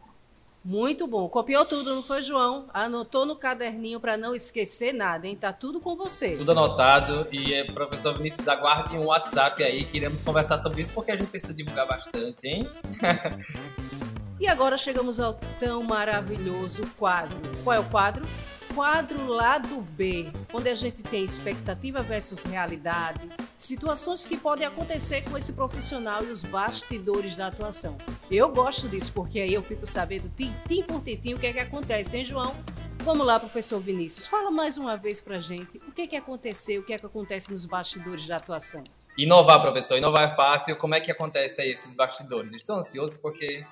Speaker 1: Muito bom. Copiou tudo, não foi, João? Anotou no caderninho para não esquecer nada, hein? Tá tudo com você.
Speaker 2: Tudo anotado. E, eh, professor Vinícius, aguarde um WhatsApp aí que iremos conversar sobre isso porque a gente precisa divulgar bastante, hein?
Speaker 1: e agora chegamos ao tão maravilhoso quadro. Qual é o quadro? Quadro lado B, onde a gente tem expectativa versus realidade, situações que podem acontecer com esse profissional e os bastidores da atuação. Eu gosto disso porque aí eu fico sabendo tintim por tintim o que é que acontece, hein, João? Vamos lá, professor Vinícius, fala mais uma vez pra gente o que é que aconteceu, o que é que acontece nos bastidores da atuação.
Speaker 2: Inovar, professor, inovar é fácil. Como é que acontece aí esses bastidores? Estou ansioso porque,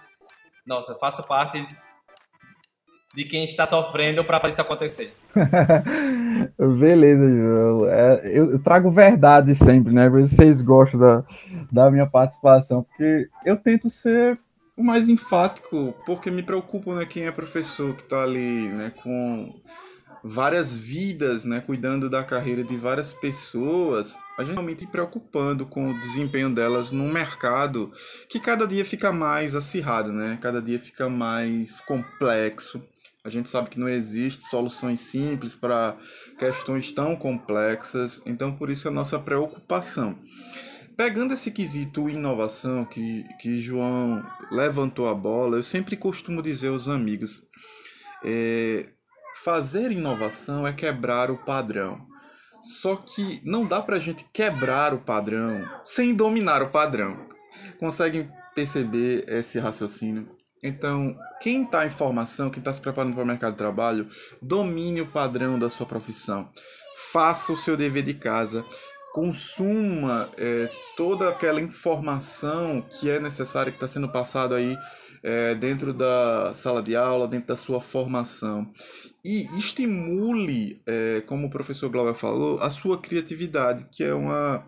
Speaker 2: nossa, faço parte de quem está sofrendo para fazer isso acontecer.
Speaker 5: Beleza, João. É, eu, trago verdade sempre, né? Vocês gostam da, da minha participação, porque eu tento ser
Speaker 4: o mais enfático, porque me preocupa né, quem é professor que está ali né, com várias vidas, né, cuidando da carreira de várias pessoas, a gente realmente preocupando com o desempenho delas num mercado que cada dia fica mais acirrado, né? Cada dia fica mais complexo. A gente sabe que não existe soluções simples para questões tão complexas, então por isso a nossa preocupação. Pegando esse quesito inovação que, que João levantou a bola, eu sempre costumo dizer aos amigos: é, fazer inovação é quebrar o padrão. Só que não dá para a gente quebrar o padrão sem dominar o padrão. Conseguem perceber esse raciocínio? Então, quem está em formação, quem está se preparando para o mercado de trabalho, domine o padrão da sua profissão. Faça o seu dever de casa. Consuma é, toda aquela informação que é necessária, que está sendo passada aí é, dentro da sala de aula, dentro da sua formação. E estimule, é, como o professor Glauber falou, a sua criatividade, que é uma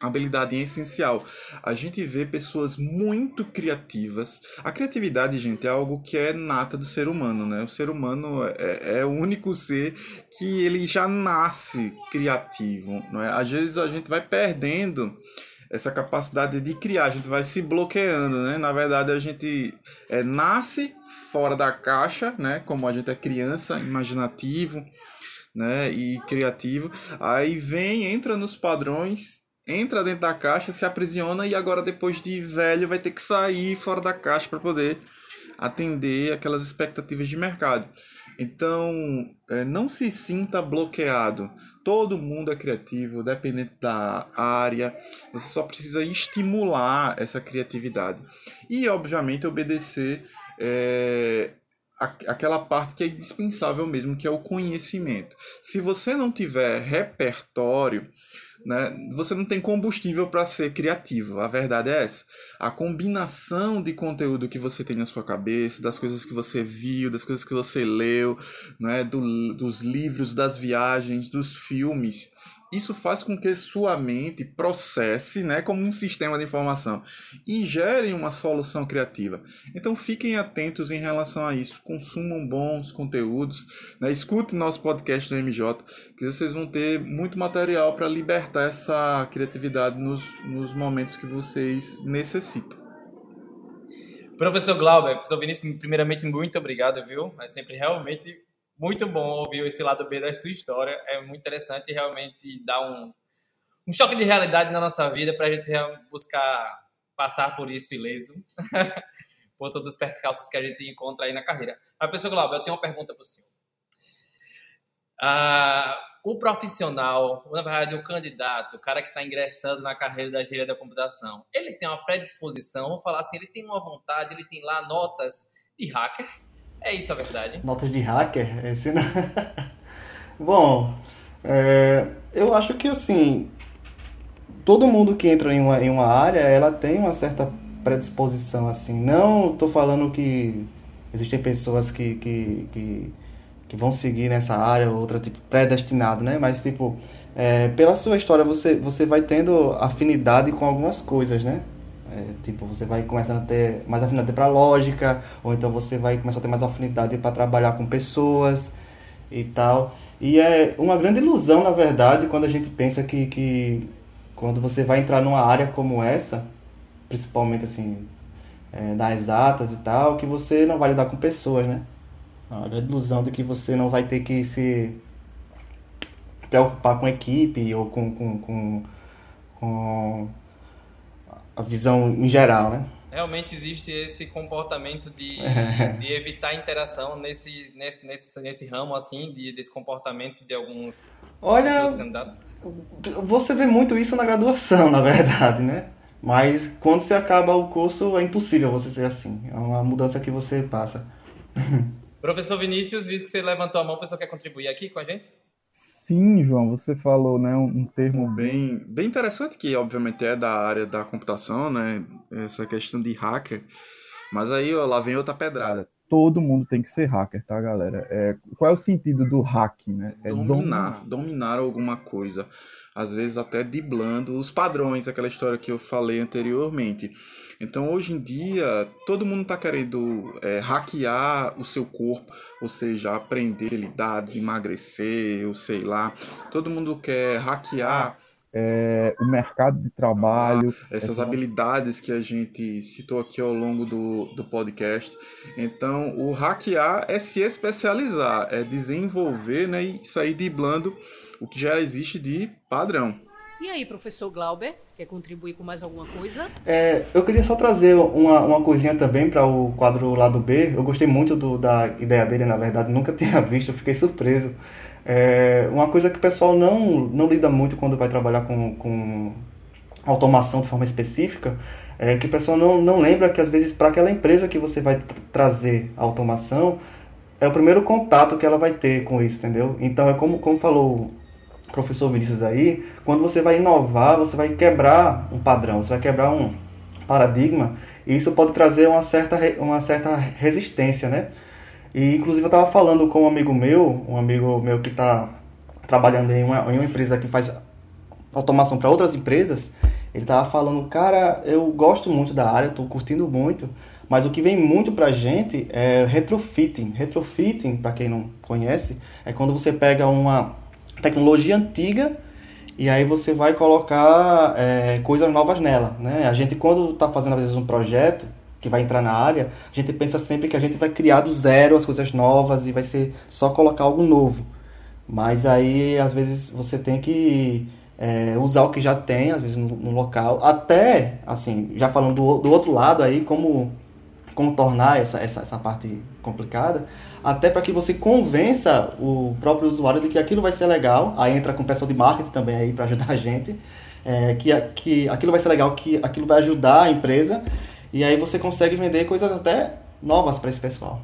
Speaker 4: habilidade é essencial. A gente vê pessoas muito criativas. A criatividade, gente, é algo que é nata do ser humano, né? O ser humano é, é o único ser que ele já nasce criativo, não é? Às vezes a gente vai perdendo essa capacidade de criar, a gente vai se bloqueando, né? Na verdade, a gente é, nasce fora da caixa, né? Como a gente é criança, imaginativo, né? E criativo. Aí vem, entra nos padrões entra dentro da caixa, se aprisiona e agora depois de velho vai ter que sair fora da caixa para poder atender aquelas expectativas de mercado. Então, é, não se sinta bloqueado. Todo mundo é criativo, dependente da área. Você só precisa estimular essa criatividade. E, obviamente, obedecer é, aquela parte que é indispensável mesmo, que é o conhecimento. Se você não tiver repertório, né, você não tem combustível para ser criativo. A verdade é essa. A combinação de conteúdo que você tem na sua cabeça, das coisas que você viu, das coisas que você leu, né, do, dos livros, das viagens, dos filmes, isso faz com que sua mente processe né, como um sistema de informação e gere uma solução criativa. Então fiquem atentos em relação a isso, consumam bons conteúdos, né, escutem nosso podcast do MJ, que vocês vão ter muito material para libertar essa criatividade nos, nos momentos que vocês necessitam.
Speaker 2: Professor Glauber, professor Vinícius, primeiramente, muito obrigado, viu? É sempre realmente muito bom ouvir esse lado B da sua história. É muito interessante e realmente dá um, um choque de realidade na nossa vida para a gente buscar passar por isso ileso, por todos os percalços que a gente encontra aí na carreira. Mas, professor Glauber, eu tenho uma pergunta para o senhor. Ah, o profissional, na verdade, o candidato, o cara que está ingressando na carreira da engenharia da computação, ele tem uma predisposição, vamos falar assim, ele tem uma vontade, ele tem lá notas de hacker? É isso a verdade.
Speaker 3: Notas de hacker? Esse não... Bom, é, eu acho que assim, todo mundo que entra em uma, em uma área, ela tem uma certa predisposição, assim. Não estou falando que existem pessoas que, que, que, que, vão seguir nessa área, outra tipo, predestinado, né? Mas, tipo, é, pela sua história, você, você vai tendo afinidade com algumas coisas, né? É, tipo, você vai começando a ter mais afinidade para lógica, ou então você vai começar a ter mais afinidade para trabalhar com pessoas e tal. E é uma grande ilusão, na verdade, quando a gente pensa que, que quando você vai entrar numa área como essa, principalmente assim, é, das exatas e tal, que você não vai lidar com pessoas, né? É uma grande ilusão de que você não vai ter que se preocupar com equipe ou com, com, com, com a visão em geral, né?
Speaker 2: Realmente existe esse comportamento de, de evitar interação nesse, nesse, nesse, nesse ramo, assim, de, desse comportamento de alguns
Speaker 3: Olha, candidatos? Você vê muito isso na graduação, na verdade, né? Mas quando você acaba o curso, é impossível você ser assim. É uma mudança que você passa.
Speaker 2: Professor Vinícius, visto que você levantou a mão, o professor quer contribuir aqui com a gente?
Speaker 5: Sim, João, você falou, né, um termo
Speaker 4: bem, bem interessante que obviamente é da área da computação, né, essa questão de hacker. Mas aí, ó, lá vem outra pedrada.
Speaker 5: Todo mundo tem que ser hacker, tá, galera? É, qual é o sentido do hack, né?
Speaker 4: É dominar, dominar, dominar alguma coisa às vezes até driblando os padrões, aquela história que eu falei anteriormente. Então, hoje em dia, todo mundo está querendo é, hackear o seu corpo, ou seja, aprender habilidades, emagrecer, eu sei lá. Todo mundo quer hackear.
Speaker 5: É, o mercado de trabalho.
Speaker 4: Essas essa... habilidades que a gente citou aqui ao longo do, do podcast. Então, o hackear é se especializar, é desenvolver né, e sair driblando o que já existe de padrão.
Speaker 1: E aí, professor Glauber, quer contribuir com mais alguma coisa?
Speaker 3: É, eu queria só trazer uma, uma coisinha também para o quadro lado B. Eu gostei muito do, da ideia dele, na verdade, nunca tinha visto, fiquei surpreso. É, uma coisa que o pessoal não, não lida muito quando vai trabalhar com, com automação de forma específica é que o pessoal não, não lembra que às vezes para aquela empresa que você vai trazer a automação é o primeiro contato que ela vai ter com isso, entendeu? Então é como, como falou professor Vinícius aí, quando você vai inovar, você vai quebrar um padrão, você vai quebrar um paradigma, e isso pode trazer uma certa, uma certa resistência, né? E inclusive eu estava falando com um amigo meu, um amigo meu que está trabalhando em uma, em uma empresa que faz automação para outras empresas, ele estava falando, cara, eu gosto muito da área, estou curtindo muito, mas o que vem muito para a gente é retrofitting. Retrofitting, para quem não conhece, é quando você pega uma tecnologia antiga e aí você vai colocar é, coisas novas nela, né? A gente quando está fazendo às vezes um projeto que vai entrar na área, a gente pensa sempre que a gente vai criar do zero as coisas novas e vai ser só colocar algo novo. Mas aí às vezes você tem que é, usar o que já tem, às vezes no, no, local, até assim, já falando do, do outro lado aí como contornar essa, essa, essa parte complicada, até para que você convença o próprio usuário de que aquilo vai ser legal. Aí entra com pessoal de marketing também aí para ajudar a gente, é, que, que aquilo vai ser legal, que aquilo vai ajudar a empresa, e aí você consegue vender coisas até novas para esse pessoal.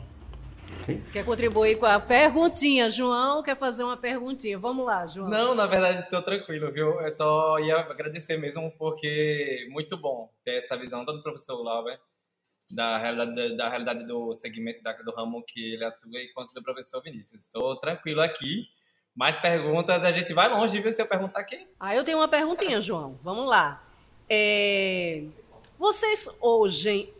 Speaker 1: Quer contribuir com a perguntinha, João? Quer fazer uma perguntinha? Vamos lá, João.
Speaker 2: Não, na verdade, estou tranquilo, viu? Eu só ia agradecer mesmo, porque muito bom ter essa visão tanto do professor Lauber da realidade, da realidade do segmento da, do ramo que ele atua e quanto do professor Vinícius. Estou tranquilo aqui. Mais perguntas, a gente vai longe, viu? Se eu perguntar aqui.
Speaker 1: Ah, eu tenho uma perguntinha, João. Vamos lá. É... Vocês hoje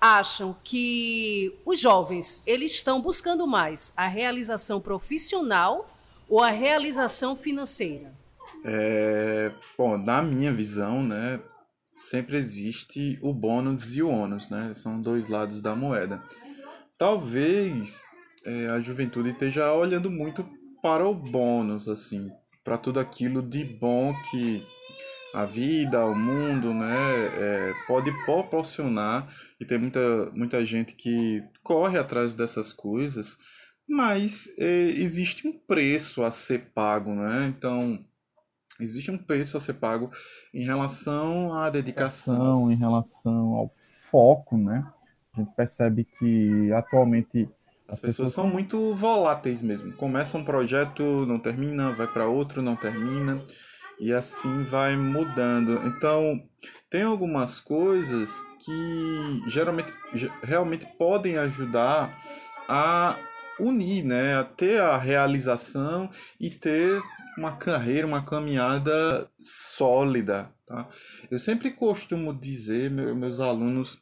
Speaker 1: acham que os jovens eles estão buscando mais a realização profissional ou a realização financeira?
Speaker 4: É, bom, na minha visão, né, sempre existe o bônus e o ônus, né? São dois lados da moeda. Talvez é, a juventude esteja olhando muito para o bônus, assim, para tudo aquilo de bom que a vida, o mundo, né, é, pode proporcionar e tem muita, muita gente que corre atrás dessas coisas, mas é, existe um preço a ser pago, né? Então existe um preço a ser pago em relação à dedicação,
Speaker 5: em relação ao foco, né? A gente percebe que atualmente
Speaker 4: as, as pessoas, pessoas são muito voláteis mesmo. Começa um projeto, não termina, vai para outro, não termina e assim vai mudando. Então, tem algumas coisas que geralmente realmente podem ajudar a unir, né, a ter a realização e ter uma carreira, uma caminhada sólida, tá? Eu sempre costumo dizer meus alunos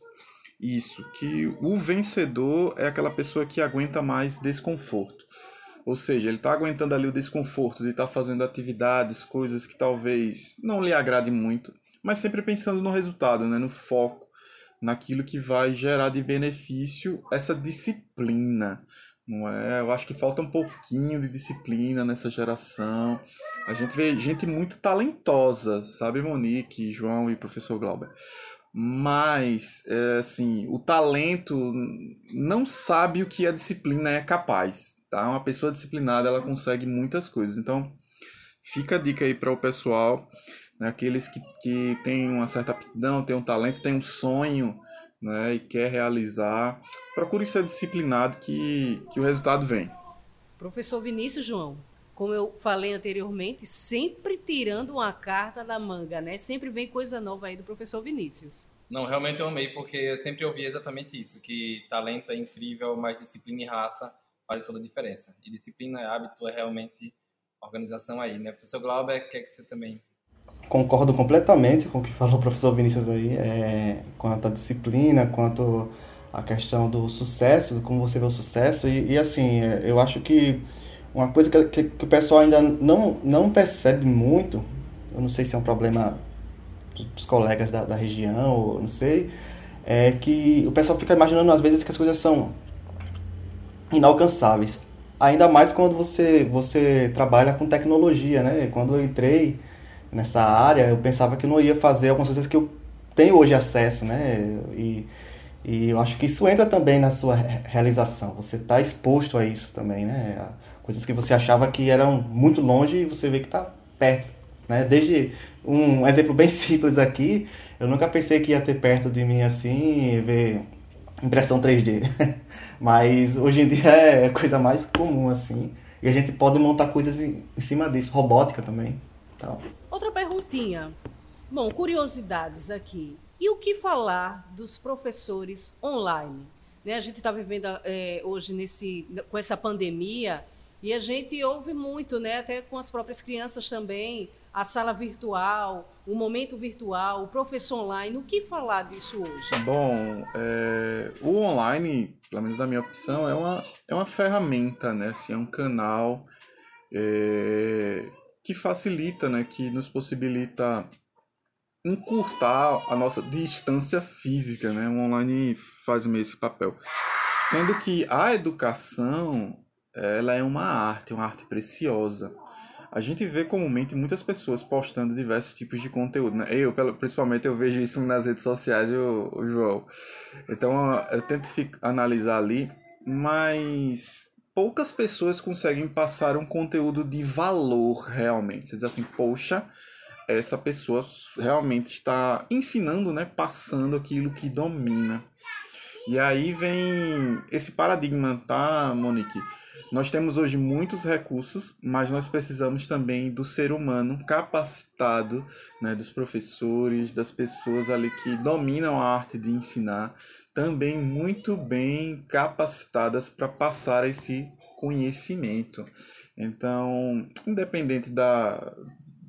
Speaker 4: isso, que o vencedor é aquela pessoa que aguenta mais desconforto. Ou seja, ele está aguentando ali o desconforto de estar tá fazendo atividades, coisas que talvez não lhe agrade muito, mas sempre pensando no resultado, né? no foco, naquilo que vai gerar de benefício essa disciplina. Não é? Eu acho que falta um pouquinho de disciplina nessa geração. A gente vê gente muito talentosa, sabe, Monique, João e professor Glauber. Mas, é, assim, o talento não sabe o que a disciplina é capaz tá? Uma pessoa disciplinada, ela consegue muitas coisas. Então, fica a dica aí para o pessoal, né? aqueles que, que têm uma certa aptidão, têm um talento, têm um sonho, né? E quer realizar, procure ser disciplinado que, que o resultado vem.
Speaker 1: Professor Vinícius João, como eu falei anteriormente, sempre tirando uma carta da manga, né? Sempre vem coisa nova aí do professor Vinícius.
Speaker 2: Não, realmente eu amei, porque eu sempre ouvi exatamente isso, que talento é incrível, mas disciplina e raça faz toda a diferença. E disciplina, hábito é realmente organização aí, né? Professor Glauber, quer que você também...
Speaker 3: Concordo completamente com o que falou o professor Vinícius aí, é, quanto à disciplina, quanto à questão do sucesso, como você vê o sucesso. E, e assim, é, eu acho que uma coisa que, que, que, o pessoal ainda não, não percebe muito, eu não sei se é um problema dos colegas da, da região, ou não sei, é que o pessoal fica imaginando às vezes que as coisas são inalcançáveis. Ainda mais quando você, você trabalha com tecnologia, né? Quando eu entrei nessa área, eu pensava que não ia fazer algumas coisas que eu tenho hoje acesso, né? E, e eu acho que isso entra também na sua realização. Você está exposto a isso também, né? Coisas que você achava que eram muito longe e você vê que está perto. Né? Desde um exemplo bem simples aqui, eu nunca pensei que ia ter perto de mim assim, ver impressão 3D. Mas hoje em dia é a coisa mais comum, assim. E a gente pode montar coisas em, cima disso, robótica também. Então.
Speaker 1: Outra perguntinha. Bom, curiosidades aqui. E o que falar dos professores online? Né, a gente está vivendo é, hoje nesse, com essa pandemia e a gente ouve muito, né, até com as próprias crianças também, a sala virtual, o momento virtual, o professor online. O que falar disso hoje?
Speaker 4: Bom, é, o online, pelo menos na minha opção, é uma, é uma ferramenta, né? Assim, é um canal é, que facilita, né? Que nos possibilita encurtar a nossa distância física, né? O online faz meio esse papel. Sendo que a educação, ela é uma arte, uma arte preciosa a gente vê comumente muitas pessoas postando diversos tipos de conteúdo, né? Eu, principalmente, eu vejo isso nas redes sociais, o, João. Então, eu tento analisar ali, mas poucas pessoas conseguem passar um conteúdo de valor realmente. Você diz assim, poxa, essa pessoa realmente está ensinando, né? Passando aquilo que domina. E aí vem esse paradigma, tá, Monique? Nós temos hoje muitos recursos, mas nós precisamos também do ser humano capacitado, né, dos professores, das pessoas ali que dominam a arte de ensinar, também muito bem capacitadas para passar esse conhecimento. Então, independente da,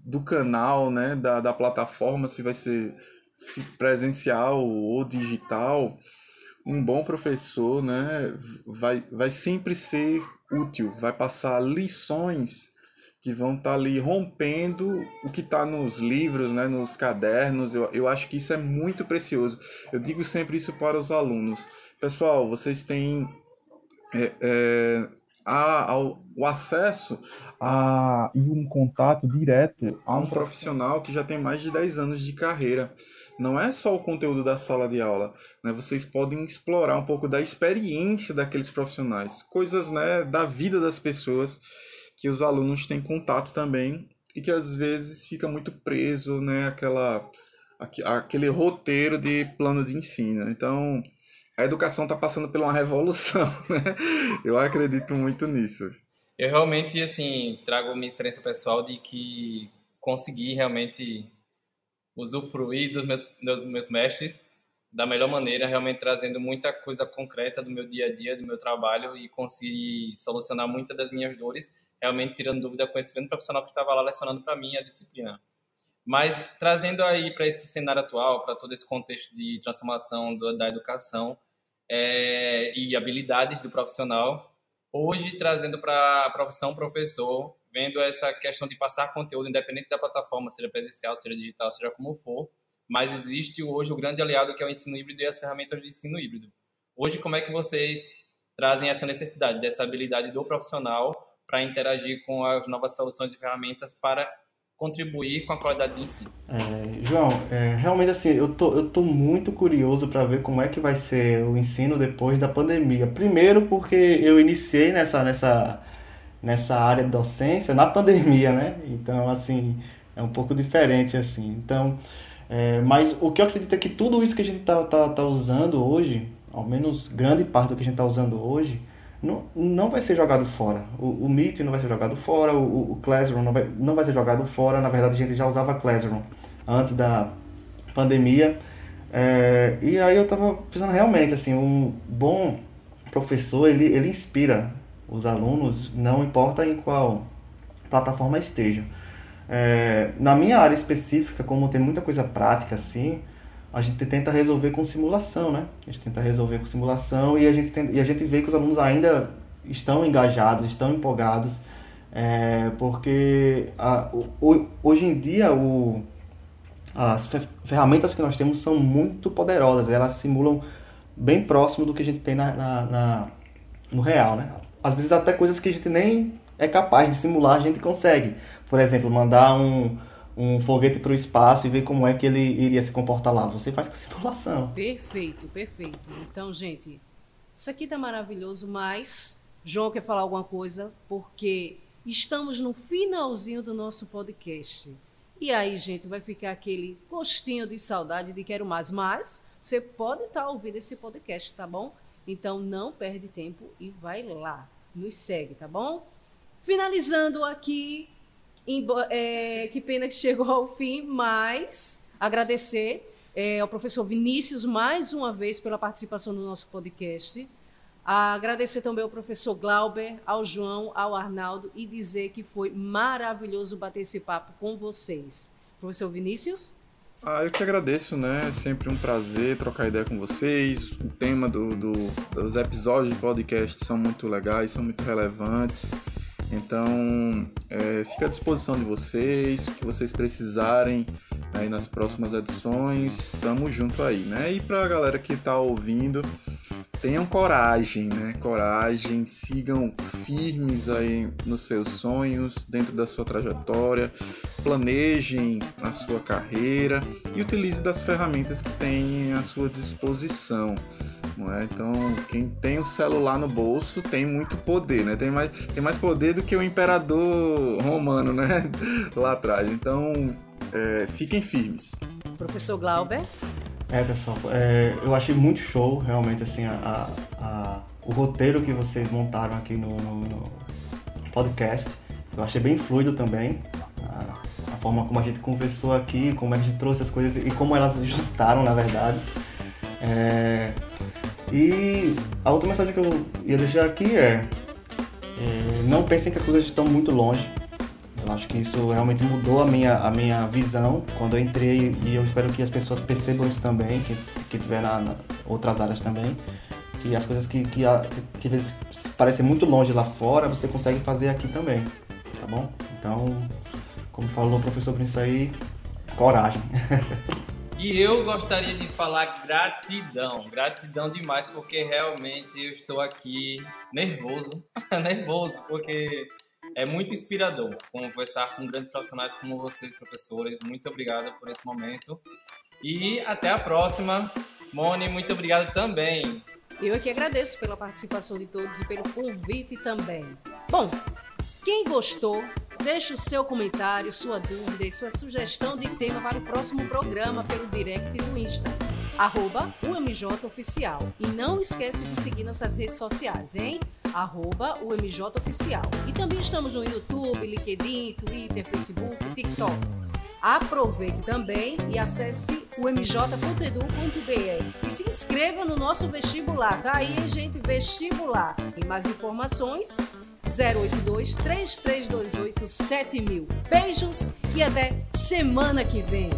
Speaker 4: do canal, né, da, da plataforma, se vai ser presencial ou digital, um bom professor né, vai, vai sempre ser útil, vai passar lições que vão estar tá ali rompendo o que está nos livros, né, nos cadernos. Eu, eu acho que isso é muito precioso. Eu digo sempre isso para os alunos. Pessoal, vocês têm é, é, a, ao, o acesso
Speaker 5: a, e um contato direto
Speaker 4: a um profissional que já tem mais de 10 anos de carreira. Não é só o conteúdo da sala de aula, né? Vocês podem explorar um pouco da experiência daqueles profissionais, coisas, né, da vida das pessoas que os alunos têm contato também e que às vezes fica muito preso, né, aquela aquele roteiro de plano de ensino. Então, a educação está passando por uma revolução, né? Eu acredito muito nisso.
Speaker 2: Eu realmente, assim, trago minha experiência pessoal de que consegui realmente usufruir dos meus, dos meus mestres da melhor maneira, realmente trazendo muita coisa concreta do meu dia a dia, do meu trabalho e conseguir solucionar muitas das minhas dores, realmente tirando dúvida com esse grande profissional que estava lá lecionando para mim a disciplina. Mas trazendo aí para esse cenário atual, para todo esse contexto de transformação do, da educação é, e habilidades do profissional, Hoje, trazendo para a profissão professor, vendo essa questão de passar conteúdo, independente da plataforma, seja presencial, seja digital, seja como for, mas existe hoje o grande aliado que é o ensino híbrido e as ferramentas de ensino híbrido. Hoje, como é que vocês trazem essa necessidade, dessa habilidade do profissional para interagir com as novas soluções e ferramentas para contribuir com a qualidade de ensino.
Speaker 3: É, João, é, realmente assim, eu tô, eu tô muito curioso para ver como é que vai ser o ensino depois da pandemia. Primeiro porque eu iniciei nessa, nessa, nessa área de docência na pandemia, né? Então, assim, é um pouco diferente, assim. Então, é, mas o que eu acredito é que tudo isso que a gente tá, tá, tá usando hoje, ao menos grande parte do que a gente está usando hoje, não, não vai ser jogado fora. O, o Meet não vai ser jogado fora, o, o Classroom não vai, não vai ser jogado fora. Na verdade, a gente já usava Classroom antes da pandemia. É, e aí eu estava pensando realmente, assim, um bom professor, ele, ele inspira os alunos, não importa em qual plataforma esteja. É, na minha área específica, como tem muita coisa prática assim, a gente tenta resolver com simulação, né? A gente tenta resolver com simulação e a gente, e a gente vê que os alunos ainda estão engajados, estão empolgados, é, porque a, o, hoje em dia o, as ferramentas que nós temos são muito poderosas, elas simulam bem próximo do que a gente tem na, na, na, no real, né? Às vezes até coisas que a gente nem é capaz de simular, a gente consegue. Por exemplo, mandar um, um foguete para o espaço e ver como é que ele iria se comportar lá. Você faz com simulação.
Speaker 1: Perfeito, perfeito. Então, gente, isso aqui tá maravilhoso, mas João quer falar alguma coisa porque estamos no finalzinho do nosso podcast. E aí, gente, vai ficar aquele gostinho de saudade de quero mais, mas você pode estar tá ouvindo esse podcast, tá bom? Então não perde tempo e vai lá, nos segue, tá bom? Finalizando aqui é, que pena que chegou ao fim, mas agradecer é, ao professor Vinícius mais uma vez pela participação no nosso podcast. Agradecer também ao professor Glauber, ao João, ao Arnaldo e dizer que foi maravilhoso bater esse papo com vocês. Professor Vinícius?
Speaker 4: Ah, eu que agradeço, né? É sempre um prazer trocar ideia com vocês. O tema do, do, dos episódios de podcast são muito legais, são muito relevantes. Então, é, fica à disposição de vocês, o que vocês precisarem aí nas próximas edições, estamos junto aí, né? E para a galera que está ouvindo, tenham coragem, né? Coragem, sigam firmes aí nos seus sonhos, dentro da sua trajetória, planejem a sua carreira e utilize das ferramentas que tem à sua disposição. É? Então, quem tem o celular no bolso tem muito poder, né? Tem mais, tem mais poder do que o imperador romano, né? Lá atrás. Então, é, fiquem firmes.
Speaker 1: Professor Glauber?
Speaker 3: É, pessoal, é, eu achei muito show, realmente, assim, a, a, o roteiro que vocês montaram aqui no, no, no podcast. Eu achei bem fluido também. A, a, forma como a gente conversou aqui, como a gente trouxe as coisas e como elas juntaram, na verdade. É, e a outra mensagem que eu ia deixar aqui é, é não pensem que as coisas estão muito longe acho que isso realmente mudou a minha, a minha visão quando eu entrei e eu espero que as pessoas percebam isso também, que, que tiver na, na outras áreas também. Que as coisas que, que, que, que às vezes parecem muito longe lá fora, você consegue fazer aqui também, tá bom? Então, como falou o professor Prince aí, coragem.
Speaker 2: E eu gostaria de falar gratidão, gratidão demais, porque realmente eu estou aqui nervoso, nervoso, porque é muito inspirador conversar com grandes profissionais como vocês, professores. Muito obrigado por esse momento. E até a próxima. Mone, muito obrigado também.
Speaker 1: Eu aqui agradeço pela participação de todos e pelo convite também. Bom, quem gostou, deixe o seu comentário, sua dúvida e sua sugestão de tema para o próximo programa pelo direct do Insta arroba UMJ Oficial. E não esquece de seguir nossas redes sociais, hein? Arroba UMJ Oficial. E também estamos no YouTube, LinkedIn, Twitter, Facebook, TikTok. Aproveite também e acesse o mj.edu.br e se inscreva no nosso vestibular. Tá aí, gente, vestibular. Tem mais informações? 082 3328 7000. Beijos e até semana que vem.